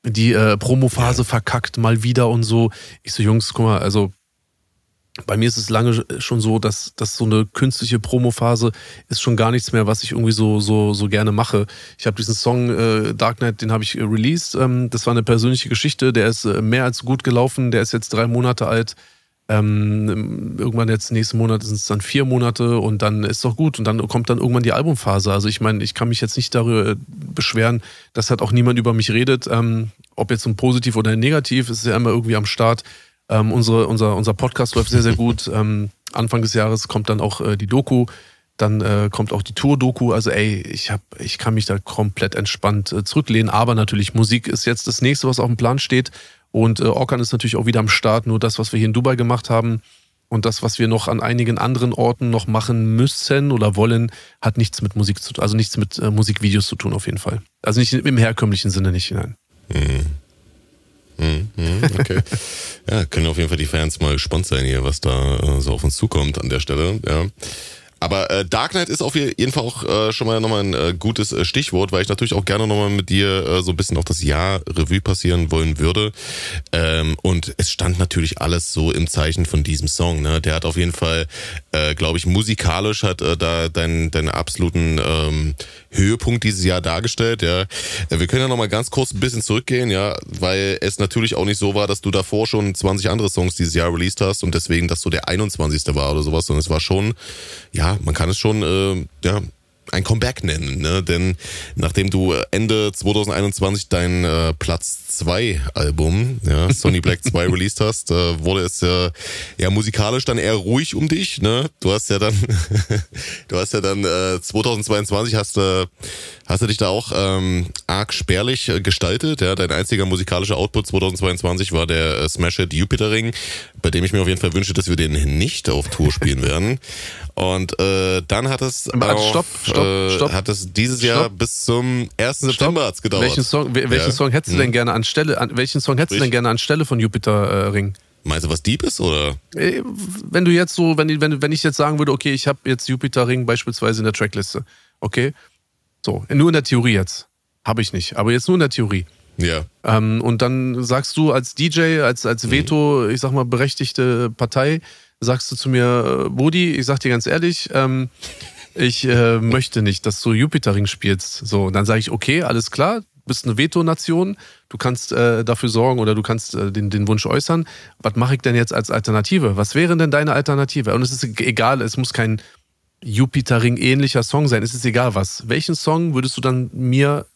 die äh, Promo-Phase verkackt, mal wieder und so. Ich so, Jungs, guck mal, also bei mir ist es lange schon so, dass, dass so eine künstliche Promophase ist schon gar nichts mehr, was ich irgendwie so, so, so gerne mache. Ich habe diesen Song äh, Dark Knight, den habe ich äh, released. Ähm, das war eine persönliche Geschichte, der ist äh, mehr als gut gelaufen, der ist jetzt drei Monate alt. Ähm, irgendwann jetzt nächsten Monat sind es dann vier Monate und dann ist doch gut und dann kommt dann irgendwann die Albumphase. Also ich meine, ich kann mich jetzt nicht darüber äh, beschweren, dass halt auch niemand über mich redet, ähm, ob jetzt ein positiv oder ein negativ, ist ja immer irgendwie am Start. Ähm, unsere, unser, unser Podcast läuft sehr, sehr gut. Ähm, Anfang des Jahres kommt dann auch äh, die Doku. Dann äh, kommt auch die Tour-Doku. Also ey, ich, hab, ich kann mich da komplett entspannt äh, zurücklehnen. Aber natürlich, Musik ist jetzt das nächste, was auf dem Plan steht. Und äh, Orkan ist natürlich auch wieder am Start. Nur das, was wir hier in Dubai gemacht haben und das, was wir noch an einigen anderen Orten noch machen müssen oder wollen, hat nichts mit Musik zu tun. Also nichts mit äh, Musikvideos zu tun, auf jeden Fall. Also nicht im herkömmlichen Sinne nicht hinein. Hm. Hm, hm, okay. ja, können auf jeden Fall die Fans mal gespannt sein hier, was da äh, so auf uns zukommt an der Stelle. Ja. Aber äh, Dark Knight ist auf jeden Fall auch äh, schon mal nochmal ein äh, gutes äh, Stichwort, weil ich natürlich auch gerne nochmal mit dir äh, so ein bisschen auf das Jahr Revue passieren wollen würde. Ähm, und es stand natürlich alles so im Zeichen von diesem Song. Ne? Der hat auf jeden Fall, äh, glaube ich, musikalisch hat äh, da deinen deinen absoluten ähm, Höhepunkt dieses Jahr dargestellt. Ja, Äh, wir können ja nochmal ganz kurz ein bisschen zurückgehen, ja, weil es natürlich auch nicht so war, dass du davor schon 20 andere Songs dieses Jahr released hast und deswegen, dass so der 21. war oder sowas, sondern es war schon, ja, man kann es schon, äh, ja, ein Comeback nennen, ne? Denn nachdem du Ende 2021 dein äh, Platz 2 Album, ja, Sony Black 2 released hast, äh, wurde es äh, ja musikalisch dann eher ruhig um dich, ne? Du hast ja dann du hast ja dann äh, 2022 hast äh, hast du dich da auch ähm, arg spärlich äh, gestaltet, ja? Dein einziger musikalischer Output 2022 war der äh, Smash Hit Jupiter Ring, bei dem ich mir auf jeden Fall wünsche, dass wir den nicht auf Tour spielen werden. Und äh, dann hat es Aber auf, stopp, stopp, äh, stopp. hat es dieses Jahr Stopp. bis zum 1. September hat's gedauert. Welchen Song, wel- welchen Ja. Song hättest du denn gerne anstelle, an, welchen Song hättest du denn gerne anstelle von Jupiter äh, Ring? Meinst du, was Deep ist oder? Äh, Wenn du jetzt so, wenn, wenn, wenn ich jetzt sagen würde, okay, ich habe jetzt Jupiter Ring beispielsweise in der Trackliste, okay, so, nur in der Theorie jetzt, habe ich nicht, aber jetzt nur in der Theorie. Ja. Ähm, und dann sagst du als DJ, als, als Veto, ich sag mal, berechtigte Partei, sagst du zu mir, äh, Bodi, ich sag dir ganz ehrlich, ähm, ich äh, möchte nicht, dass du Jupiter-Ring spielst. So, und dann sage ich, okay, alles klar, bist eine Veto-Nation, du kannst äh, dafür sorgen oder du kannst äh, den, den Wunsch äußern. Was mache ich denn jetzt als Alternative? Was wäre denn deine Alternative? Und es ist egal, es muss kein Jupiter-Ring ähnlicher Song sein, es ist egal was. Welchen Song würdest du dann mir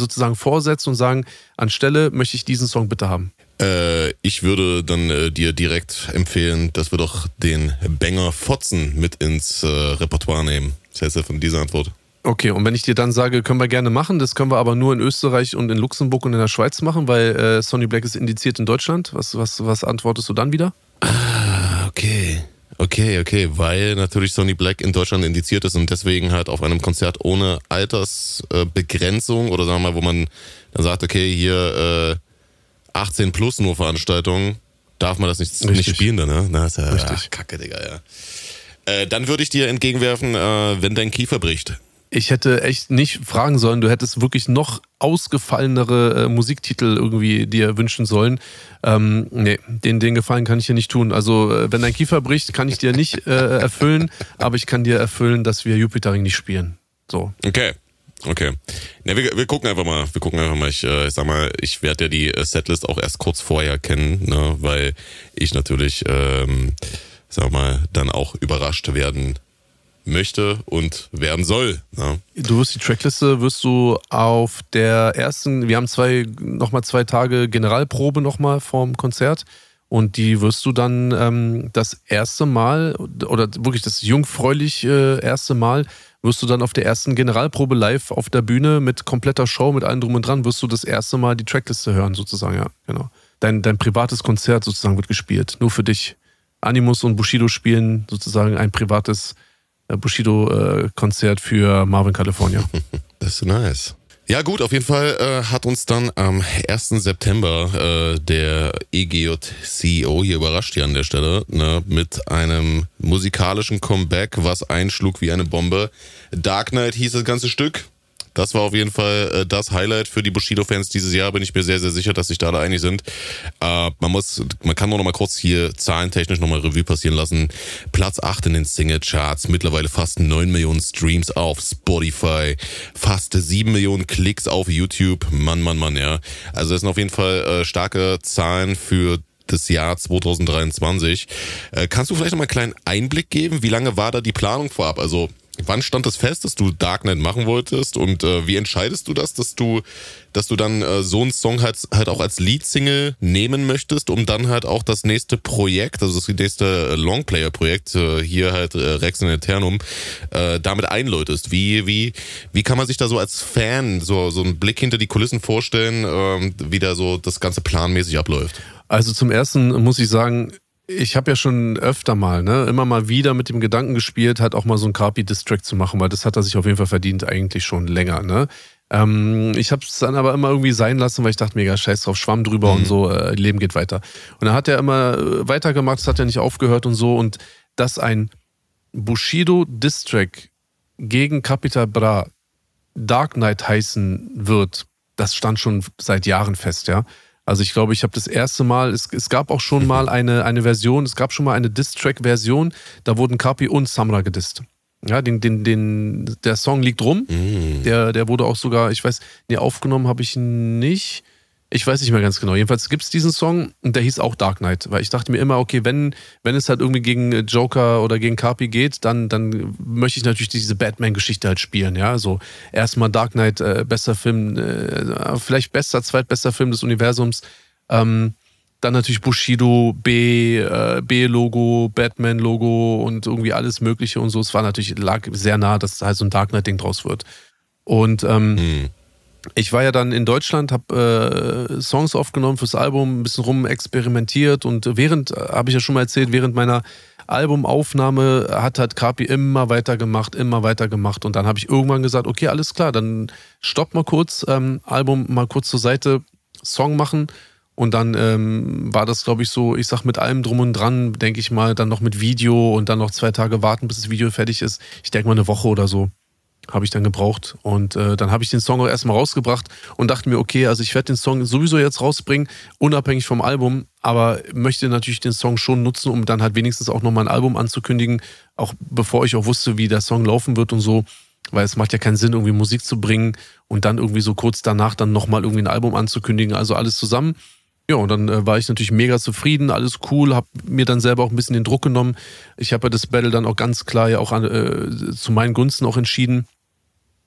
sozusagen vorsetzen und sagen, anstelle möchte ich diesen Song bitte haben? Äh, ich würde dann äh, dir direkt empfehlen, dass wir doch den Banger Fotzen mit ins äh, Repertoire nehmen. Was hältst du von dieser Antwort? Okay, und wenn ich dir dann sage, können wir gerne machen, das können wir aber nur in Österreich und in Luxemburg und in der Schweiz machen, weil äh, Sonny Black ist indiziert in Deutschland. Was, was, was antwortest du dann wieder? Ah, okay. Okay, okay, weil natürlich Sony Black in Deutschland indiziert ist und deswegen halt auf einem Konzert ohne Altersbegrenzung oder sagen wir mal, wo man dann sagt, okay, hier äh, 18 plus nur Veranstaltungen, darf man das nicht, nicht Richtig. spielen dann, ne? Na, ist ja Richtig. Ach, Kacke, Digga, ja. Äh, dann würde ich dir entgegenwerfen, äh, wenn dein Kiefer bricht. Ich hätte echt nicht fragen sollen. Du hättest wirklich noch ausgefallenere äh, Musiktitel irgendwie dir wünschen sollen. Ähm, nee, den, den Gefallen kann ich dir nicht tun. Also, äh, wenn dein Kiefer bricht, kann ich dir nicht äh, erfüllen, aber ich kann dir erfüllen, dass wir Jupitering nicht spielen. So. Okay. Okay. Ne, wir, wir gucken einfach mal. Wir gucken einfach mal. Ich, äh, ich sag mal, ich werde ja die äh, Setlist auch erst kurz vorher kennen, ne, weil ich natürlich, ähm, sag mal, dann auch überrascht werden möchte und werden soll. Ja. Du wirst die Trackliste wirst du auf der ersten, wir haben zwei, nochmal zwei Tage Generalprobe nochmal vorm Konzert und die wirst du dann ähm, das erste Mal oder wirklich das jungfräulich äh, erste Mal wirst du dann auf der ersten Generalprobe live auf der Bühne mit kompletter Show, mit allem drum und dran, wirst du das erste Mal die Trackliste hören sozusagen, ja, genau. Dein, dein privates Konzert sozusagen wird gespielt, nur für dich. Animus und Bushido spielen sozusagen ein privates Bushido-Konzert für Marvin California. Das ist nice. Ja gut, auf jeden Fall äh, hat uns dann am 1. September äh, der EGJ-CEO hier überrascht hier an der Stelle ne, mit einem musikalischen Comeback, was einschlug wie eine Bombe. Dark Knight hieß das ganze Stück. Das war auf jeden Fall äh, das Highlight für die Bushido-Fans dieses Jahr. Bin ich mir sehr, sehr sicher, dass sich da alle einig sind. Äh, man muss, man kann nur noch mal kurz hier zahlentechnisch noch mal Revue passieren lassen. Platz 8 in den Single-Charts, mittlerweile fast 9 Millionen Streams auf Spotify, fast 7 Millionen Klicks auf YouTube. Mann, Mann, Mann, ja. Also das sind auf jeden Fall äh, starke Zahlen für das Jahr 2023. Äh, kannst du vielleicht noch mal einen kleinen Einblick geben? Wie lange war da die Planung vorab? Also Wann stand es fest, dass du Darknet machen wolltest und äh, wie entscheidest du das, dass du, dass du dann äh, so einen Song halt, halt auch als Lead-Single nehmen möchtest, um dann halt auch das nächste Projekt, also das nächste Longplayer-Projekt, äh, hier halt äh, Rex in Eternum, äh, damit einläutest? Wie, wie, wie kann man sich da so als Fan so, so einen Blick hinter die Kulissen vorstellen, äh, wie da so das Ganze planmäßig abläuft? Also zum ersten muss ich sagen, ich habe ja schon öfter mal, ne, immer mal wieder mit dem Gedanken gespielt, halt auch mal so ein Carpi-Distrack zu machen, weil das hat er sich auf jeden Fall verdient, eigentlich schon länger, ne. Ähm, ich habe es dann aber immer irgendwie sein lassen, weil ich dachte, mega scheiß drauf, Schwamm drüber mhm. und so, äh, Leben geht weiter. Und dann hat er immer äh, weitergemacht, es hat ja nicht aufgehört und so. Und dass ein Bushido-Distrack gegen Capital Bra Dark Knight heißen wird, das stand schon seit Jahren fest, ja. Also ich glaube, ich habe das erste Mal, es, es gab auch schon mal eine, eine Version, es gab schon mal eine Diss-Track-Version, da wurden Kapi und Samra gedisst. Ja, den, den, den, der Song liegt rum. Mm. Der, der wurde auch sogar, ich weiß, nee, aufgenommen habe ich nicht. Ich weiß nicht mehr ganz genau. Jedenfalls gibt es diesen Song und der hieß auch Dark Knight, weil ich dachte mir immer, okay, wenn, wenn es halt irgendwie gegen Joker oder gegen Carpi geht, dann, dann möchte ich natürlich diese Batman-Geschichte halt spielen, ja. So erstmal Dark Knight, äh, bester Film, äh, vielleicht bester, zweitbester Film des Universums. Ähm, dann natürlich Bushido, B, äh, B-Logo, Batman-Logo und irgendwie alles Mögliche und so. Es war natürlich, lag sehr nah, dass halt so ein Dark Knight-Ding draus wird. Und ähm, hm ich war ja dann in Deutschland, habe äh, Songs aufgenommen fürs Album, ein bisschen rum experimentiert und während, äh, habe ich ja schon mal erzählt, während meiner Albumaufnahme hat halt Kapi immer weiter gemacht, immer weiter gemacht und dann habe ich irgendwann gesagt, okay, alles klar, dann stopp mal kurz, ähm, Album mal kurz zur Seite, Song machen und dann ähm, war das, glaube ich, so, ich sag mit allem drum und dran, denke ich mal, dann noch mit Video und dann noch zwei Tage warten, bis das Video fertig ist. Ich denke mal eine Woche oder so habe ich dann gebraucht. Und äh, dann habe ich den Song auch erstmal rausgebracht und dachte mir, okay, also ich werde den Song sowieso jetzt rausbringen, unabhängig vom Album, aber möchte natürlich den Song schon nutzen, um dann halt wenigstens auch nochmal ein Album anzukündigen, auch bevor ich auch wusste, wie der Song laufen wird und so. Weil es macht ja keinen Sinn, irgendwie Musik zu bringen und dann irgendwie so kurz danach dann nochmal irgendwie ein Album anzukündigen. Also alles zusammen. Ja, und dann äh, war ich natürlich mega zufrieden, alles cool, habe mir dann selber auch ein bisschen den Druck genommen. Ich habe ja das Battle dann auch ganz klar ja auch an, äh, zu meinen Gunsten auch entschieden.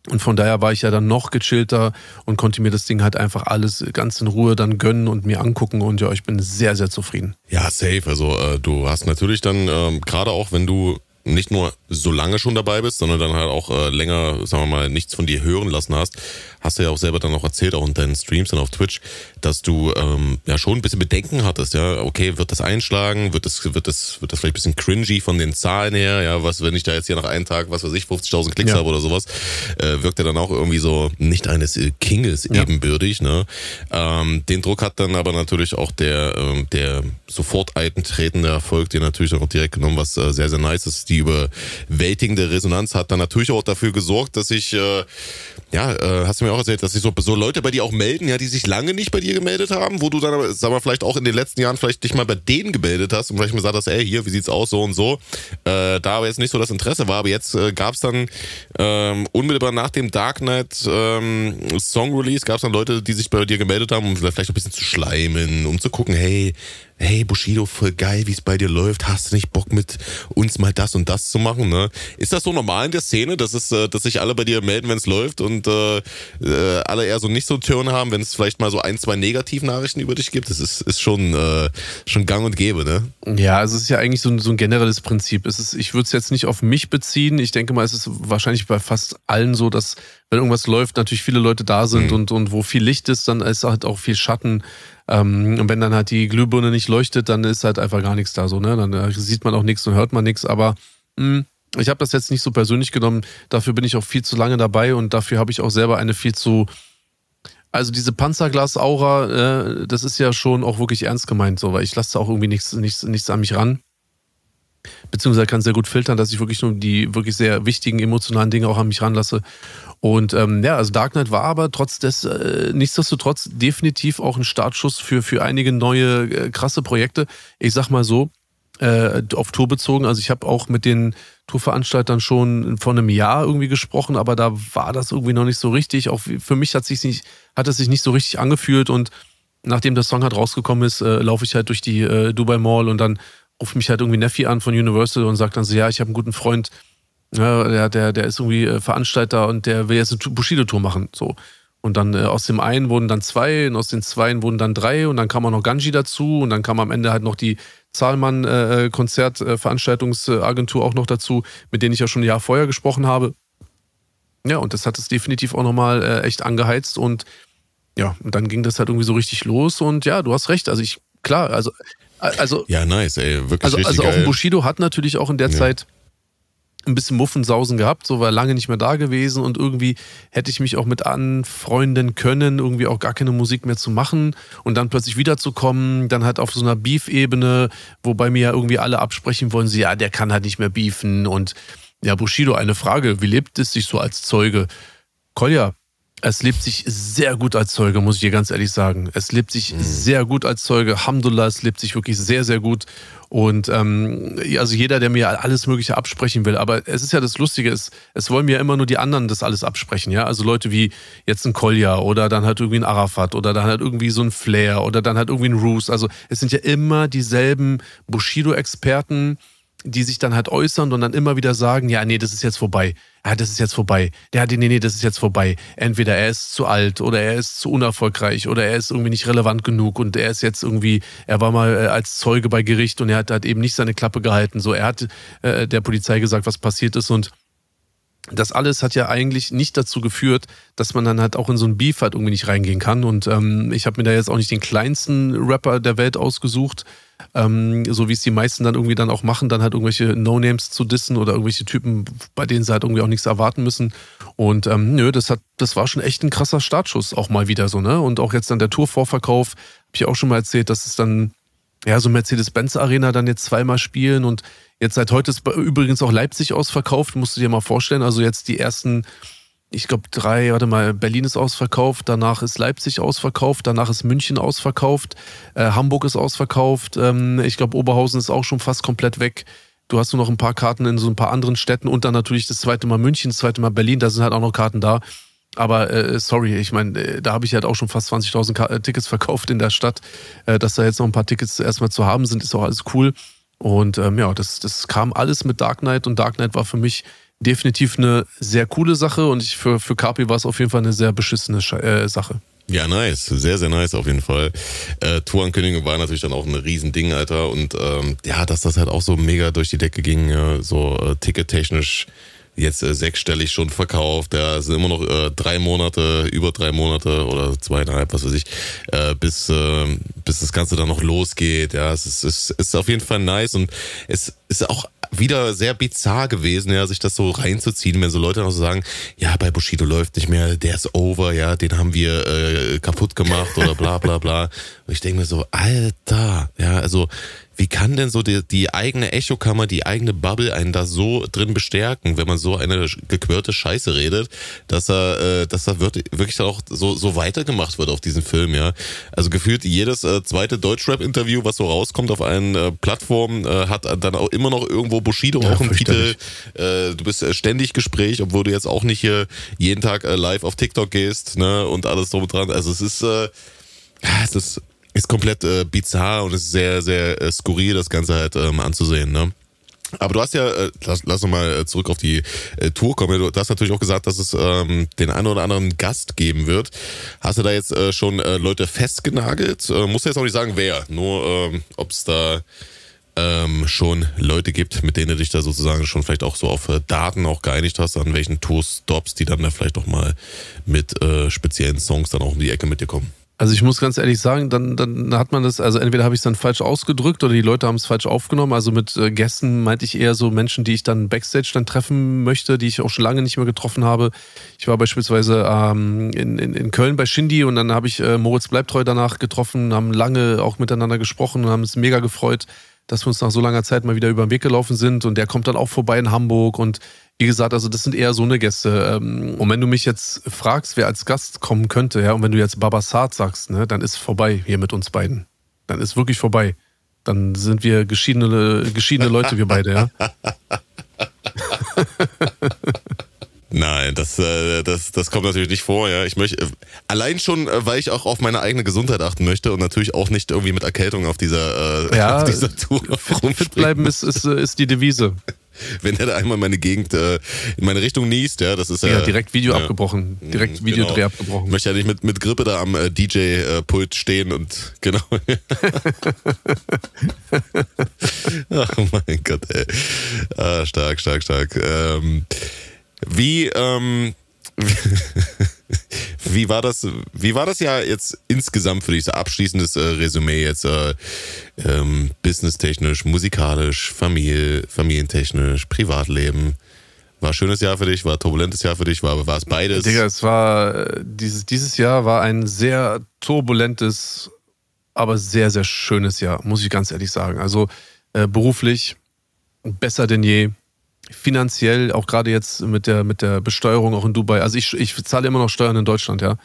Und von daher war ich ja dann noch gechillter und konnte mir das Ding halt einfach alles ganz in Ruhe dann gönnen und mir angucken. Und ja, ich bin sehr, sehr zufrieden. Ja, safe. Also äh, du hast natürlich dann, ähm, gerade auch wenn du nicht nur so lange schon dabei bist, sondern dann halt auch äh, länger, sagen wir mal, nichts von dir hören lassen hast, hast du ja auch selber dann auch erzählt, auch in deinen Streams und auf Twitch, dass du ähm, ja schon ein bisschen Bedenken hattest, ja, okay, wird das einschlagen, wird das, wird das, wird das vielleicht ein bisschen cringy von den Zahlen her, ja, was, wenn ich da jetzt hier nach einem Tag, was weiß ich, 50.000 Klicks ja. habe oder sowas, äh, wirkt er dann auch irgendwie so nicht eines äh, Kinges ja. ebenbürtig, ne? Ähm, den Druck hat dann aber natürlich auch der, ähm, der sofort eintretender Erfolg, den natürlich auch direkt genommen, was äh, sehr, sehr nice ist. Die überwältigende Resonanz hat dann natürlich auch dafür gesorgt, dass ich, äh, ja, äh, hast du mir auch erzählt, dass sich so, so Leute bei dir auch melden, ja, die sich lange nicht bei dir gemeldet haben, wo du dann, sag mal, vielleicht auch in den letzten Jahren vielleicht dich mal bei denen gemeldet hast und vielleicht mal gesagt hast, ey, hier, wie sieht's aus, so und so. Äh, da aber jetzt nicht so das Interesse war, aber jetzt äh, gab es dann ähm, unmittelbar nach dem Dark Knight ähm, Song Release, gab es dann Leute, die sich bei dir gemeldet haben, um vielleicht ein bisschen zu schleimen, um zu gucken, hey, hey Bushido, voll geil, wie es bei dir läuft, hast du nicht Bock mit uns mal das und das zu machen, ne? Ist das so normal in der Szene, dass es, äh, dass sich alle bei dir melden, wenn es läuft und äh, äh, alle eher so nicht so Turn haben, wenn es vielleicht mal so ein, zwei Negativnachrichten über dich gibt? Das ist, ist schon, äh, schon gang und gäbe, ne? Ja, also es ist ja eigentlich so ein, so ein generelles Prinzip. Es ist, ich würde es jetzt nicht auf mich beziehen. Ich denke mal, es ist wahrscheinlich bei fast allen so, dass wenn irgendwas läuft, natürlich viele Leute da sind mhm. und, und wo viel Licht ist, dann ist halt auch viel Schatten. Ähm, und wenn dann halt die Glühbirne nicht leuchtet, dann ist halt einfach gar nichts da so, ne? Dann äh, sieht man auch nichts und hört man nichts, aber mh, hm, ich habe das jetzt nicht so persönlich genommen. Dafür bin ich auch viel zu lange dabei und dafür habe ich auch selber eine viel zu. Also diese Panzerglas-Aura, äh, das ist ja schon auch wirklich ernst gemeint, so, weil ich lasse auch irgendwie nichts, nichts, nichts an mich ran. Beziehungsweise kann sehr gut filtern, dass ich wirklich nur die wirklich sehr wichtigen emotionalen Dinge auch an mich ranlasse. Und ähm, ja, also Dark Knight war aber trotz des, äh, nichtsdestotrotz definitiv auch ein Startschuss für, für einige neue äh, krasse Projekte. Ich sag mal so, äh, auf Tour bezogen. Also ich habe auch mit den Tourveranstaltern schon vor einem Jahr irgendwie gesprochen, aber da war das irgendwie noch nicht so richtig. Auch für mich hat, sich nicht, hat es sich nicht so richtig angefühlt und nachdem der Song halt rausgekommen ist, äh, laufe ich halt durch die äh, Dubai Mall und dann ruft mich halt irgendwie Neffi an von Universal und sagt dann so, ja, ich habe einen guten Freund, ja, der, der, der ist irgendwie äh, Veranstalter und der will jetzt eine Bushido-Tour machen. So. Und dann äh, aus dem einen wurden dann zwei und aus den zweien wurden dann drei und dann kam auch noch Ganji dazu und dann kam am Ende halt noch die Zahlmann äh, Konzertveranstaltungsagentur äh, auch noch dazu, mit denen ich ja schon ein Jahr vorher gesprochen habe. Ja, und das hat es definitiv auch nochmal äh, echt angeheizt und ja, und dann ging das halt irgendwie so richtig los und ja, du hast recht. Also ich, klar, also, also. Ja, nice, ey, wirklich. Also, also auch ein Bushido hat natürlich auch in der ja. Zeit ein bisschen Muffensausen gehabt, so war lange nicht mehr da gewesen und irgendwie hätte ich mich auch mit anfreunden können, irgendwie auch gar keine Musik mehr zu machen und dann plötzlich wiederzukommen, dann halt auf so einer Beef-Ebene, wobei mir ja irgendwie alle absprechen wollen, sie, ja, der kann halt nicht mehr beefen und ja, Bushido, eine Frage, wie lebt es sich so als Zeuge? Kolja, es lebt sich sehr gut als Zeuge, muss ich dir ganz ehrlich sagen. Es lebt sich mhm. sehr gut als Zeuge. Alhamdulillah, es lebt sich wirklich sehr, sehr gut. Und ähm, also jeder, der mir alles Mögliche absprechen will, aber es ist ja das Lustige, es, es wollen mir immer nur die anderen das alles absprechen, ja. Also Leute wie jetzt ein Kolja oder dann halt irgendwie ein Arafat oder dann halt irgendwie so ein Flair oder dann halt irgendwie ein Roos. Also es sind ja immer dieselben Bushido-Experten, die sich dann halt äußern und dann immer wieder sagen, ja, nee, das ist jetzt vorbei. Ja, das ist jetzt vorbei. Hat, nee, nee, das ist jetzt vorbei. Entweder er ist zu alt oder er ist zu unerfolgreich oder er ist irgendwie nicht relevant genug und er ist jetzt irgendwie, er war mal äh, als Zeuge bei Gericht und er hat halt eben nicht seine Klappe gehalten. So, er hat äh, der Polizei gesagt, was passiert ist und das alles hat ja eigentlich nicht dazu geführt, dass man dann halt auch in so ein Beef halt irgendwie nicht reingehen kann. Und ähm, ich habe mir da jetzt auch nicht den kleinsten Rapper der Welt ausgesucht, ähm, so wie es die meisten dann irgendwie dann auch machen, dann halt irgendwelche No-Names zu dissen oder irgendwelche Typen, bei denen sie halt irgendwie auch nichts erwarten müssen. Und ähm, nö, das hat, das war schon echt ein krasser Startschuss auch mal wieder so, ne? Und auch jetzt dann der Tourvorverkauf, habe ich auch schon mal erzählt, dass es dann ja so Mercedes-Benz Arena dann jetzt zweimal spielen und jetzt seit heute ist übrigens auch Leipzig ausverkauft, musst du dir mal vorstellen. Also jetzt die ersten ich glaube, drei, warte mal, Berlin ist ausverkauft, danach ist Leipzig ausverkauft, danach ist München ausverkauft, äh, Hamburg ist ausverkauft, ähm, ich glaube, Oberhausen ist auch schon fast komplett weg. Du hast nur noch ein paar Karten in so ein paar anderen Städten und dann natürlich das zweite Mal München, das zweite Mal Berlin, da sind halt auch noch Karten da. Aber äh, sorry, ich meine, äh, da habe ich halt auch schon fast 20.000 äh, Tickets verkauft in der Stadt. Äh, dass da jetzt noch ein paar Tickets erstmal zu haben sind, ist auch alles cool. Und ähm, ja, das, das kam alles mit Dark Knight und Dark Knight war für mich definitiv eine sehr coole Sache und ich, für, für Kapi war es auf jeden Fall eine sehr beschissene äh, Sache. Ja, nice. Sehr, sehr nice auf jeden Fall. Äh, Tourankündigung war natürlich dann auch ein Riesending, Alter. Und ähm, ja, dass das halt auch so mega durch die Decke ging, ja, so äh, tickettechnisch jetzt äh, sechsstellig schon verkauft. Ja, es sind immer noch äh, drei Monate, über drei Monate oder zweieinhalb, was weiß ich, äh, bis, äh, bis das Ganze dann noch losgeht. Ja, es ist, es ist auf jeden Fall nice und es ist auch wieder sehr bizarr gewesen, ja, sich das so reinzuziehen, wenn so Leute noch so sagen, ja, bei Bushido läuft nicht mehr, der ist over, ja, den haben wir äh, kaputt gemacht oder bla bla bla. Und ich denke mir so, Alter, ja, also wie kann denn so die, die eigene Echokammer, die eigene Bubble einen da so drin bestärken, wenn man so eine gequirlte Scheiße redet, dass er, äh, dass er wirklich auch so, so weitergemacht wird auf diesen Film, ja. Also gefühlt jedes äh, zweite Deutschrap-Interview, was so rauskommt auf einen äh, Plattformen, äh, hat dann auch immer noch irgendwo Bushido ja, auch im Titel. Äh, du bist äh, ständig Gespräch, obwohl du jetzt auch nicht hier jeden Tag äh, live auf TikTok gehst, ne, und alles drum und dran. Also es ist, äh, es ist ist komplett äh, bizarr und ist sehr, sehr äh, skurril, das Ganze halt ähm, anzusehen, ne? Aber du hast ja, äh, lass, lass noch mal äh, zurück auf die äh, Tour kommen. Du hast natürlich auch gesagt, dass es ähm, den einen oder anderen Gast geben wird. Hast du da jetzt äh, schon äh, Leute festgenagelt? Äh, musst du jetzt auch nicht sagen, wer. Nur ähm, ob es da ähm, schon Leute gibt, mit denen du dich da sozusagen schon vielleicht auch so auf äh, Daten auch geeinigt hast, an welchen Tourstops, die dann da vielleicht auch mal mit äh, speziellen Songs dann auch um die Ecke mit dir kommen. Also ich muss ganz ehrlich sagen, dann, dann hat man das, also entweder habe ich es dann falsch ausgedrückt oder die Leute haben es falsch aufgenommen. Also mit äh, Gästen meinte ich eher so Menschen, die ich dann backstage dann treffen möchte, die ich auch schon lange nicht mehr getroffen habe. Ich war beispielsweise ähm, in, in, in Köln bei Shindy und dann habe ich äh, Moritz Bleibtreu danach getroffen, haben lange auch miteinander gesprochen und haben es mega gefreut, dass wir uns nach so langer Zeit mal wieder über den Weg gelaufen sind und der kommt dann auch vorbei in Hamburg und wie gesagt, also das sind eher so eine Gäste. Ähm, und wenn du mich jetzt fragst, wer als Gast kommen könnte, ja, und wenn du jetzt Babasat sagst, ne, dann ist vorbei hier mit uns beiden. Dann ist wirklich vorbei. Dann sind wir geschiedene, geschiedene Leute, wir beide, ja. Nein, das, äh, das, das kommt natürlich nicht vor. Ja, ich möchte allein schon, äh, weil ich auch auf meine eigene Gesundheit achten möchte und natürlich auch nicht irgendwie mit Erkältung auf dieser, äh, ja, auf dieser Tour fit, fit bleiben ist, ist, ist die Devise. wenn er da einmal meine Gegend äh, in meine Richtung niest, ja, das ist ja. Ja, direkt Video ja, abgebrochen. Direkt mhm, Videodreh genau. abgebrochen. Ich möchte ja nicht mit, mit Grippe da am äh, DJ-Pult stehen und genau. Ach mein Gott, ey. Ah, stark, stark, stark. Ähm, wie, ähm, wie war das, wie war das ja jetzt insgesamt für dich, so abschließendes äh, Resümee jetzt, äh, ähm, businesstechnisch, musikalisch, Familie, familientechnisch, Privatleben? War ein schönes Jahr für dich, war ein turbulentes Jahr für dich, war, war es beides? Digga, es war, äh, dieses, dieses Jahr war ein sehr turbulentes, aber sehr, sehr schönes Jahr, muss ich ganz ehrlich sagen. Also äh, beruflich besser denn je finanziell, auch gerade jetzt mit der, mit der Besteuerung auch in Dubai. Also ich, ich zahle immer noch Steuern in Deutschland, ja.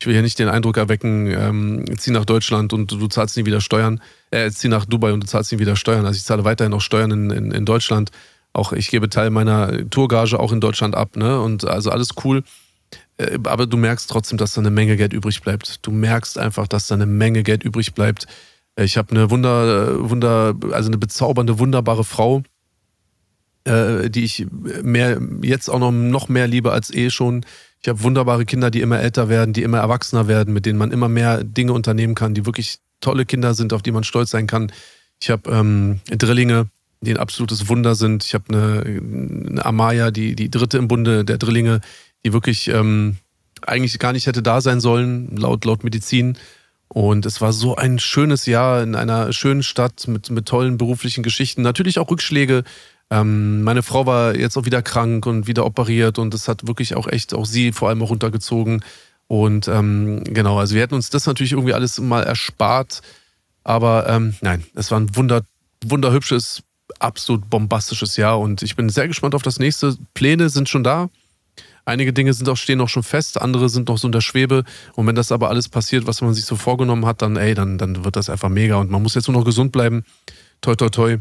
Ich will hier nicht den Eindruck erwecken, ähm, zieh nach Deutschland und du, zahlst nie wieder Steuern. Äh, zieh nach Dubai und du zahlst nie wieder Steuern. Also ich zahle weiterhin noch Steuern in, in, in Deutschland. Auch ich gebe Teil meiner Tourgage auch in Deutschland ab, ne? Und also alles cool. Äh, aber du merkst trotzdem, dass da eine Menge Geld übrig bleibt. Du merkst einfach, dass da eine Menge Geld übrig bleibt. Ich habe eine Wunder, Wunder, also eine bezaubernde, wunderbare Frau, äh, die ich mehr jetzt auch noch, noch mehr liebe als eh schon. Ich habe wunderbare Kinder, die immer älter werden, die immer erwachsener werden, mit denen man immer mehr Dinge unternehmen kann, die wirklich tolle Kinder sind, auf die man stolz sein kann. Ich habe ähm, Drillinge, die ein absolutes Wunder sind. Ich habe eine, eine, Amaya, die, die dritte im Bunde der Drillinge, die wirklich ähm, eigentlich gar nicht hätte da sein sollen, laut, laut Medizin. Und es war so ein schönes Jahr in einer schönen Stadt mit, mit tollen beruflichen Geschichten. Natürlich auch Rückschläge, ähm, meine Frau war jetzt auch wieder krank und wieder operiert und das hat wirklich auch echt auch sie vor allem auch runtergezogen. Und ähm, genau, also wir hätten uns das natürlich irgendwie alles mal erspart. Aber ähm, nein, es war ein wunder, wunderhübsches, absolut bombastisches Jahr und ich bin sehr gespannt auf das nächste. Pläne sind schon da. Einige Dinge sind auch, stehen auch schon fest, andere sind noch so in der Schwebe. Und wenn das aber alles passiert, was man sich so vorgenommen hat, dann, ey, dann, dann wird das einfach mega. Und man muss jetzt nur noch gesund bleiben. Toi, toi, toi.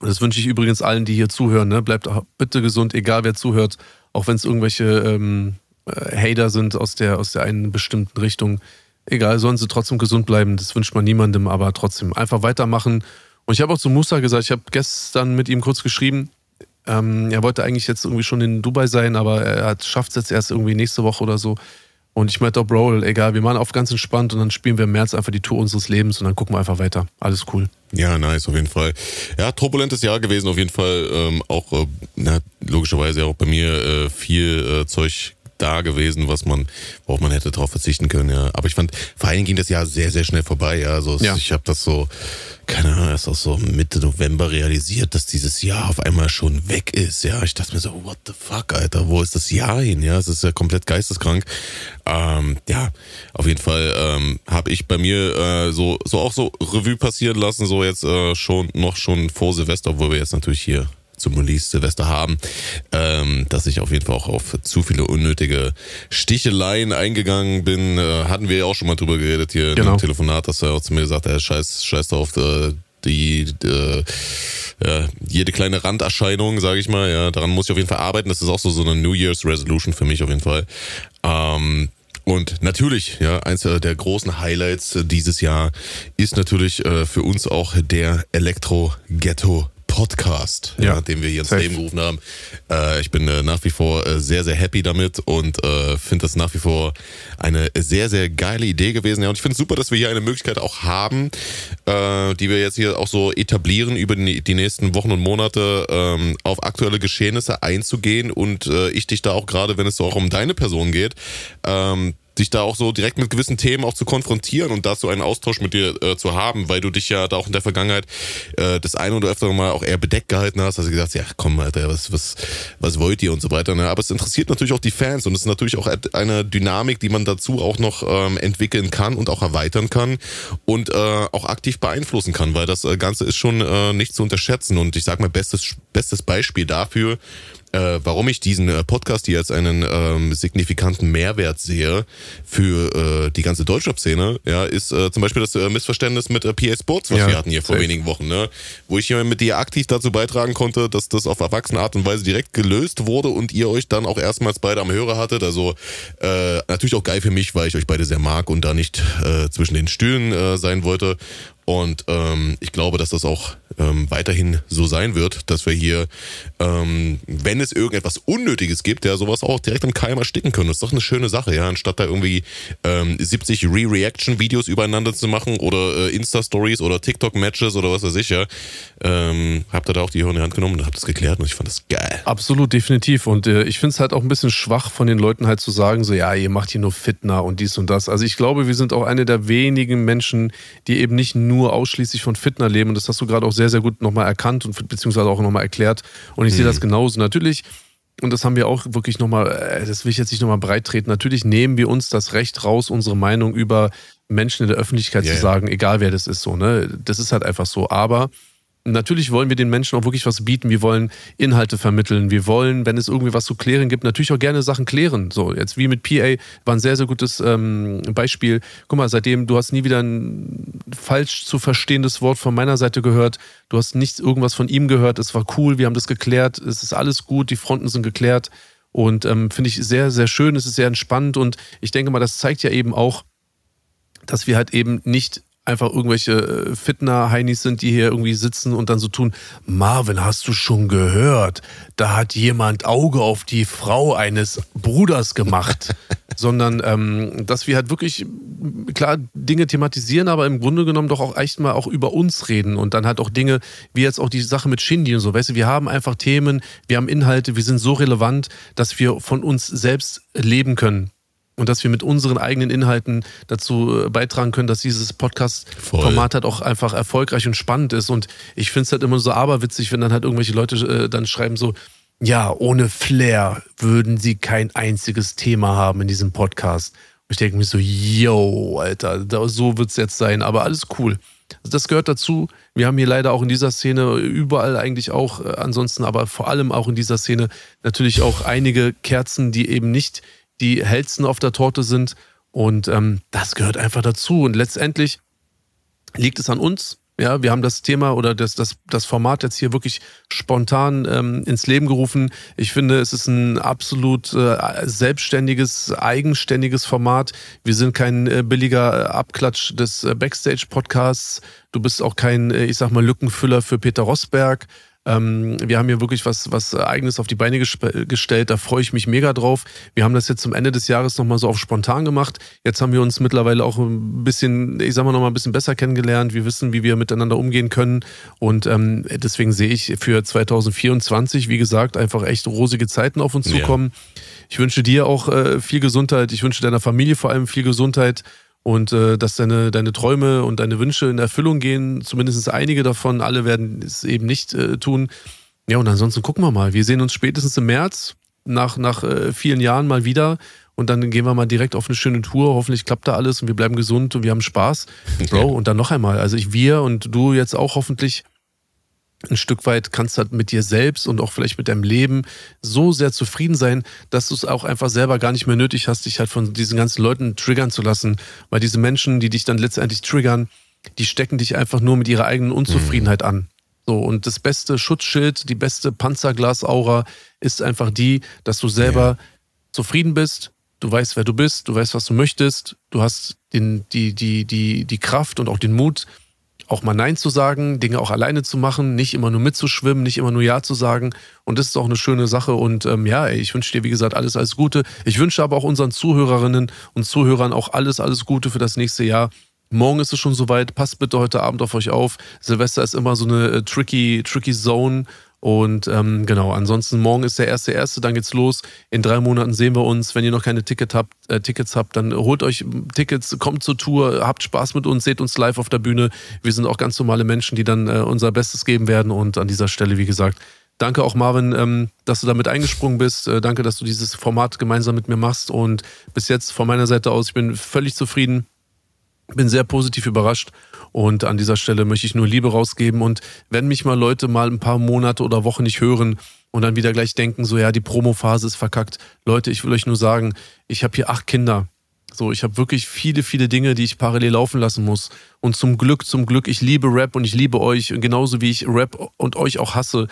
Das wünsche ich übrigens allen, die hier zuhören. Ne? Bleibt bitte gesund, egal wer zuhört. Auch wenn es irgendwelche ähm, äh, Hater sind aus der, aus der einen bestimmten Richtung. Egal, sollen sie trotzdem gesund bleiben. Das wünscht man niemandem, aber trotzdem einfach weitermachen. Und ich habe auch zu Musa gesagt, ich habe gestern mit ihm kurz geschrieben. Ähm, er wollte eigentlich jetzt irgendwie schon in Dubai sein, aber er schafft es jetzt erst irgendwie nächste Woche oder so. Und ich meinte auch, Bro, egal, wir machen auf ganz entspannt und dann spielen wir im März einfach die Tour unseres Lebens und dann gucken wir einfach weiter. Alles cool. Ja, nice, auf jeden Fall. Ja, turbulentes Jahr gewesen, auf jeden Fall. Ähm, auch, äh, na, logischerweise auch bei mir äh, viel äh, Zeug da gewesen, was man, worauf man hätte darauf verzichten können, ja. Aber ich fand, vor Dingen ging das Jahr sehr, sehr schnell vorbei, ja. Also Ja. ich habe das so, keine Ahnung, erst auch so Mitte November realisiert, dass dieses Jahr auf einmal schon weg ist, ja. Ich dachte mir so, what the fuck, Alter, wo ist das Jahr hin, ja? Es ist ja komplett geisteskrank. Ähm, ja, auf jeden Fall ähm, habe ich bei mir äh, so, so auch so Revue passieren lassen, so jetzt äh, schon, noch schon vor Silvester, obwohl wir jetzt natürlich hier zum Release Silvester haben, ähm, dass ich auf jeden Fall auch auf zu viele unnötige Sticheleien eingegangen bin. Äh, hatten wir ja auch schon mal drüber geredet hier Genau. einem Telefonat, dass er auch zu mir gesagt hat, ey, scheiß, scheiß drauf, äh, die, äh, ja, jede kleine Randerscheinung, sage ich mal, ja, daran muss ich auf jeden Fall arbeiten. Das ist auch so, so eine New Year's Resolution für mich auf jeden Fall. Ähm, und natürlich, ja, eins der großen Highlights äh, dieses Jahr ist natürlich äh, für uns auch der Elektro Ghetto Podcast, ja, den wir hier ins safe. Leben gerufen haben. Äh, ich bin äh, nach wie vor äh, sehr, sehr happy damit und äh, finde das nach wie vor eine sehr, sehr geile Idee gewesen. Ja, und ich finde es super, dass wir hier eine Möglichkeit auch haben, äh, die wir jetzt hier auch so etablieren, über die, die nächsten Wochen und Monate ähm, auf aktuelle Geschehnisse einzugehen und äh, ich dich da auch gerade, wenn es so auch um deine Person geht, ähm, dich da auch so direkt mit gewissen Themen auch zu konfrontieren und dazu einen Austausch mit dir äh, zu haben, weil du dich ja da auch in der Vergangenheit äh, das eine oder öftere Mal auch eher bedeckt gehalten hast, also gesagt, ja komm Alter, was, was, was wollt ihr und so weiter. Ne? Aber es interessiert natürlich auch die Fans und es ist natürlich auch eine Dynamik, die man dazu auch noch ähm, entwickeln kann und auch erweitern kann und äh, auch aktiv beeinflussen kann, weil das äh, Ganze ist schon äh, nicht zu unterschätzen und ich sag mal, bestes, bestes Beispiel dafür, äh, warum ich diesen äh, Podcast hier als einen ähm, signifikanten Mehrwert sehe für äh, die ganze Deutschrap-Szene, ja, ist äh, zum Beispiel das äh, Missverständnis mit äh, PA Sports, was Ja, wir hatten hier vor safe. wenigen Wochen, ne? wo ich hier mit dir aktiv dazu beitragen konnte, dass das auf erwachsene Art und Weise direkt gelöst wurde und ihr euch dann auch erstmals beide am Hörer hattet. Also äh, natürlich auch geil für mich, weil ich euch beide sehr mag und da nicht äh, zwischen den Stühlen äh, sein wollte. Und ähm, ich glaube, dass das auch ähm, weiterhin so sein wird, dass wir hier, ähm, wenn es irgendetwas Unnötiges gibt, ja, sowas auch direkt im Keim ersticken können. Das ist doch eine schöne Sache, ja, anstatt da irgendwie ähm, 70 Re-Reaction-Videos übereinander zu machen oder äh, Insta-Stories oder TikTok-Matches oder was weiß ich, ja. Ähm, habt ihr da auch die Hörer in die Hand genommen und habt das geklärt und ich fand das geil. Absolut, definitiv. Und äh, ich finde es halt auch ein bisschen schwach von den Leuten halt zu sagen, so ja, ihr macht hier nur Fitner und dies und das. Also ich glaube, wir sind auch eine der wenigen Menschen, die eben nicht nur ausschließlich von Fitner leben. Und das hast du gerade auch sehr, sehr gut nochmal erkannt und beziehungsweise auch nochmal erklärt. Und ich sehe das genauso. Natürlich, und das haben wir auch wirklich nochmal, äh, das will ich jetzt nicht nochmal breit treten, natürlich nehmen wir uns das Recht raus, unsere Meinung über Menschen in der Öffentlichkeit Ja, zu sagen, egal wer das ist, so, ne? Das ist halt einfach so. Aber Natürlich wollen wir den Menschen auch wirklich was bieten. Wir wollen Inhalte vermitteln. Wir wollen, wenn es irgendwie was zu klären gibt, natürlich auch gerne Sachen klären. So, jetzt wie mit PA war ein sehr, sehr gutes ähm, Beispiel. Guck mal, seitdem, du hast nie wieder ein falsch zu verstehendes Wort von meiner Seite gehört. Du hast nichts irgendwas von ihm gehört. Es war cool, wir haben das geklärt. Es ist alles gut, die Fronten sind geklärt. Und ähm, finde ich sehr, sehr schön. Es ist sehr entspannt. Und ich denke mal, das zeigt ja eben auch, dass wir halt eben nicht einfach irgendwelche äh, Fitner-Heinis sind, die hier irgendwie sitzen und dann so tun, Marvin, hast du schon gehört? Da hat jemand Auge auf die Frau eines Bruders gemacht. Sondern, ähm, dass wir halt wirklich, klar, Dinge thematisieren, aber im Grunde genommen doch auch echt mal auch über uns reden und dann halt auch Dinge, wie jetzt auch die Sache mit Shindy und so, weißt du, wir haben einfach Themen, wir haben Inhalte, wir sind so relevant, dass wir von uns selbst leben können und dass wir mit unseren eigenen Inhalten dazu äh, beitragen können, dass dieses Podcast-Format halt auch einfach erfolgreich und spannend ist. Und ich finde es halt immer so aberwitzig, wenn dann halt irgendwelche Leute äh, dann schreiben so, ja, ohne Flair würden sie kein einziges Thema haben in diesem Podcast. Und ich denke mir so, yo, Alter, so wird's jetzt sein, aber alles cool. Also das gehört dazu. Wir haben hier leider auch in dieser Szene, überall eigentlich auch, äh, ansonsten aber vor allem auch in dieser Szene natürlich auch einige Kerzen, die eben nicht die hellsten auf der Torte sind. Und ähm, das gehört einfach dazu. Und letztendlich liegt es an uns. Ja, wir haben das Thema oder das, das, das Format jetzt hier wirklich spontan ähm, ins Leben gerufen. Ich finde, es ist ein absolut äh, selbstständiges, eigenständiges Format. Wir sind kein äh, billiger Abklatsch des äh, Backstage-Podcasts. Du bist auch kein, äh, ich sag mal, Lückenfüller für Peter Rosberg. Ähm, wir haben hier wirklich was, was Eigenes auf die Beine gestellt. Da freue ich mich mega drauf. Wir haben das jetzt zum Ende des Jahres nochmal so auf spontan gemacht. Jetzt haben wir uns mittlerweile auch ein bisschen, ich sag mal, nochmal ein bisschen besser kennengelernt. Wir wissen, wie wir miteinander umgehen können. Und ähm, deswegen sehe ich für 2024, wie gesagt, einfach echt rosige Zeiten auf uns zukommen. Ja. Ich wünsche dir auch äh, viel Gesundheit. Ich wünsche deiner Familie vor allem viel Gesundheit und äh, dass deine, deine Träume und deine Wünsche in Erfüllung gehen. Zumindest einige davon, alle werden es eben nicht äh, tun. Ja, und ansonsten gucken wir mal. Wir sehen uns spätestens im März nach, nach äh, vielen Jahren mal wieder. Und dann gehen wir mal direkt auf eine schöne Tour. Hoffentlich klappt da alles und wir bleiben gesund und wir haben Spaß. Bro, und dann noch einmal. Also ich, wir und du jetzt auch hoffentlich ein Stück weit kannst du halt mit dir selbst und auch vielleicht mit deinem Leben so sehr zufrieden sein, dass du es auch einfach selber gar nicht mehr nötig hast, dich halt von diesen ganzen Leuten triggern zu lassen. Weil diese Menschen, die dich dann letztendlich triggern, die stecken dich einfach nur mit ihrer eigenen Unzufriedenheit an. So, und das beste Schutzschild, die beste Panzerglasaura ist einfach die, dass du selber ja. zufrieden bist, du weißt, wer du bist, du weißt, was du möchtest, du hast den, die, die, die, die Kraft und auch den Mut, auch mal Nein zu sagen, Dinge auch alleine zu machen, nicht immer nur mitzuschwimmen, nicht immer nur Ja zu sagen. Und das ist auch eine schöne Sache. Und ähm, ja, ich wünsche dir, wie gesagt, alles, alles Gute. Ich wünsche aber auch unseren Zuhörerinnen und Zuhörern auch alles, alles Gute für das nächste Jahr. Morgen ist es schon soweit. Passt bitte heute Abend auf euch auf. Silvester ist immer so eine äh, tricky, tricky Zone. Und ähm, genau, ansonsten morgen ist der erste erste, dann geht's los. In drei Monaten sehen wir uns. Wenn ihr noch keine Ticket habt, äh, Tickets habt, dann holt euch Tickets, kommt zur Tour, habt Spaß mit uns, seht uns live auf der Bühne. Wir sind auch ganz normale Menschen, die dann äh, unser Bestes geben werden. Und an dieser Stelle, wie gesagt, danke auch Marvin, ähm, dass du damit eingesprungen bist. Äh, danke, dass du dieses Format gemeinsam mit mir machst. Und bis jetzt von meiner Seite aus, ich bin völlig zufrieden. Bin sehr positiv überrascht und an dieser Stelle möchte ich nur Liebe rausgeben. Und wenn mich mal Leute mal ein paar Monate oder Wochen nicht hören und dann wieder gleich denken, so ja, die Promophase ist verkackt. Leute, ich will euch nur sagen, ich habe hier acht Kinder. So, ich habe wirklich viele, viele Dinge, die ich parallel laufen lassen muss. Und zum Glück, zum Glück, ich liebe Rap und ich liebe euch, genauso wie ich Rap und euch auch hasse.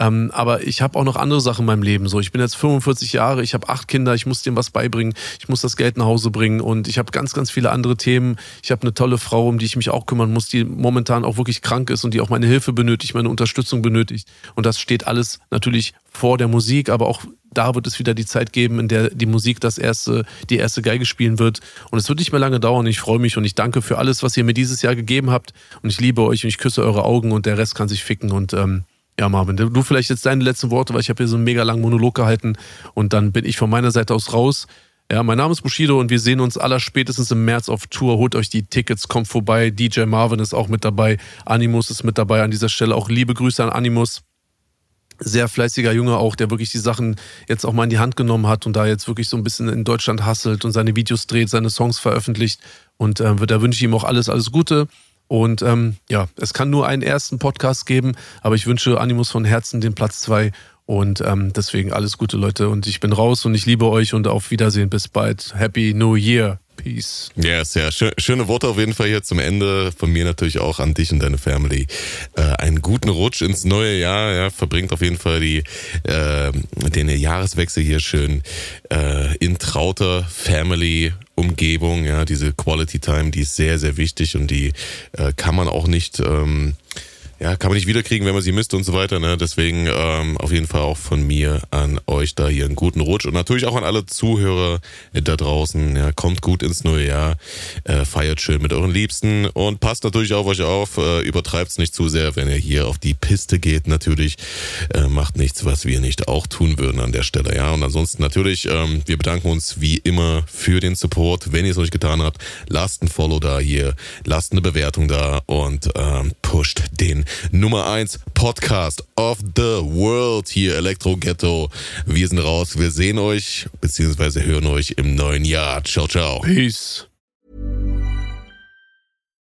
Ähm, aber ich habe auch noch andere Sachen in meinem Leben. So, ich bin jetzt 45 Jahre, ich habe acht Kinder, ich muss denen was beibringen, ich muss das Geld nach Hause bringen und ich habe ganz, ganz viele andere Themen. Ich habe eine tolle Frau, um die ich mich auch kümmern muss, die momentan auch wirklich krank ist und die auch meine Hilfe benötigt, meine Unterstützung benötigt. Und das steht alles natürlich vor der Musik, aber auch da wird es wieder die Zeit geben, in der die Musik das erste, die erste Geige spielen wird. Und es wird nicht mehr lange dauern. Ich freue mich und ich danke für alles, was ihr mir dieses Jahr gegeben habt. Und ich liebe euch und ich küsse eure Augen und der Rest kann sich ficken. Und ähm, ja, Marvin, du vielleicht jetzt deine letzten Worte, weil ich habe hier so einen mega langen Monolog gehalten und dann bin ich von meiner Seite aus raus. Ja, mein Name ist Bushido und wir sehen uns aller spätestens im März auf Tour. Holt euch die Tickets, kommt vorbei. DJ Marvin ist auch mit dabei. Animus ist mit dabei. An dieser Stelle auch liebe Grüße an Animus sehr fleißiger Junge auch, der wirklich die Sachen jetzt auch mal in die Hand genommen hat und da jetzt wirklich so ein bisschen in Deutschland hasselt und seine Videos dreht, seine Songs veröffentlicht. Und äh, da wünsche ich ihm auch alles, alles Gute. Und ähm, ja, es kann nur einen ersten Podcast geben, aber ich wünsche Animus von Herzen den Platz zwei. Und ähm, deswegen alles Gute, Leute. Und ich bin raus und ich liebe euch und auf Wiedersehen. Bis bald. Happy New Year. Peace. Ja, yes, schön, schöne Worte auf jeden Fall hier zum Ende. Von mir natürlich auch an dich und deine Family. Äh, einen guten Rutsch ins neue Jahr. Ja, verbringt auf jeden Fall die, äh, den Jahreswechsel hier schön äh, in trauter Family Umgebung. Ja, diese Quality Time, die ist sehr, sehr wichtig und die äh, kann man auch nicht ähm, ja, kann man nicht wiederkriegen, wenn man sie misst und so weiter. Ne? Deswegen ähm, auf jeden Fall auch von mir an euch da hier einen guten Rutsch und natürlich auch an alle Zuhörer da draußen. Ja, kommt gut ins neue Jahr, äh, feiert schön mit euren Liebsten und passt natürlich auf euch auf. Äh, übertreibt's nicht zu sehr, wenn ihr hier auf die Piste geht. Natürlich äh, macht nichts, was wir nicht auch tun würden an der Stelle. Ja, und ansonsten natürlich, ähm, wir bedanken uns wie immer für den Support. Wenn ihr es nicht getan habt, lasst ein Follow da hier, lasst eine Bewertung da und ähm, pusht den Nummer 1 Podcast of the World hier, Elektro Ghetto. Wir sind raus, wir sehen euch, beziehungsweise hören euch im neuen Jahr. Ciao, ciao. Peace.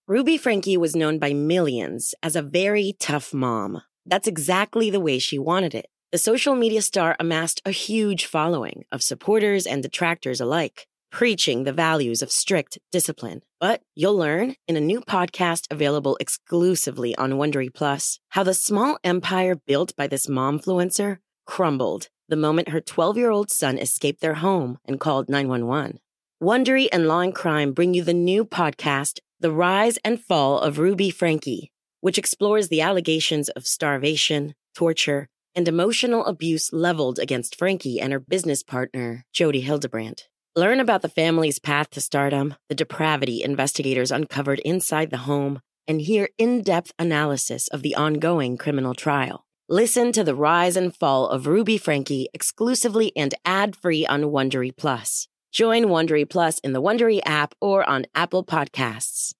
Ruby Frankie was known by millions as a very tough mom. That's exactly the way she wanted it. The social media star amassed a huge following of supporters and detractors alike. Preaching the values of strict discipline. But you'll learn in a new podcast available exclusively on Wondery Plus how the small empire built by this momfluencer crumbled the moment her 12 year old son escaped their home and called 911. Wondery and Law and Crime bring you the new podcast, The Rise and Fall of Ruby Frankie, which explores the allegations of starvation torture, and emotional abuse leveled against Frankie and her business partner, Jody Hildebrandt. Learn about the family's path to stardom, the depravity investigators uncovered inside the home, and hear in depth analysis of the ongoing criminal trial. Listen to the rise and fall of Ruby Frankie exclusively and ad free on Wondery Plus. Join Wondery Plus in the Wondery app or on Apple Podcasts.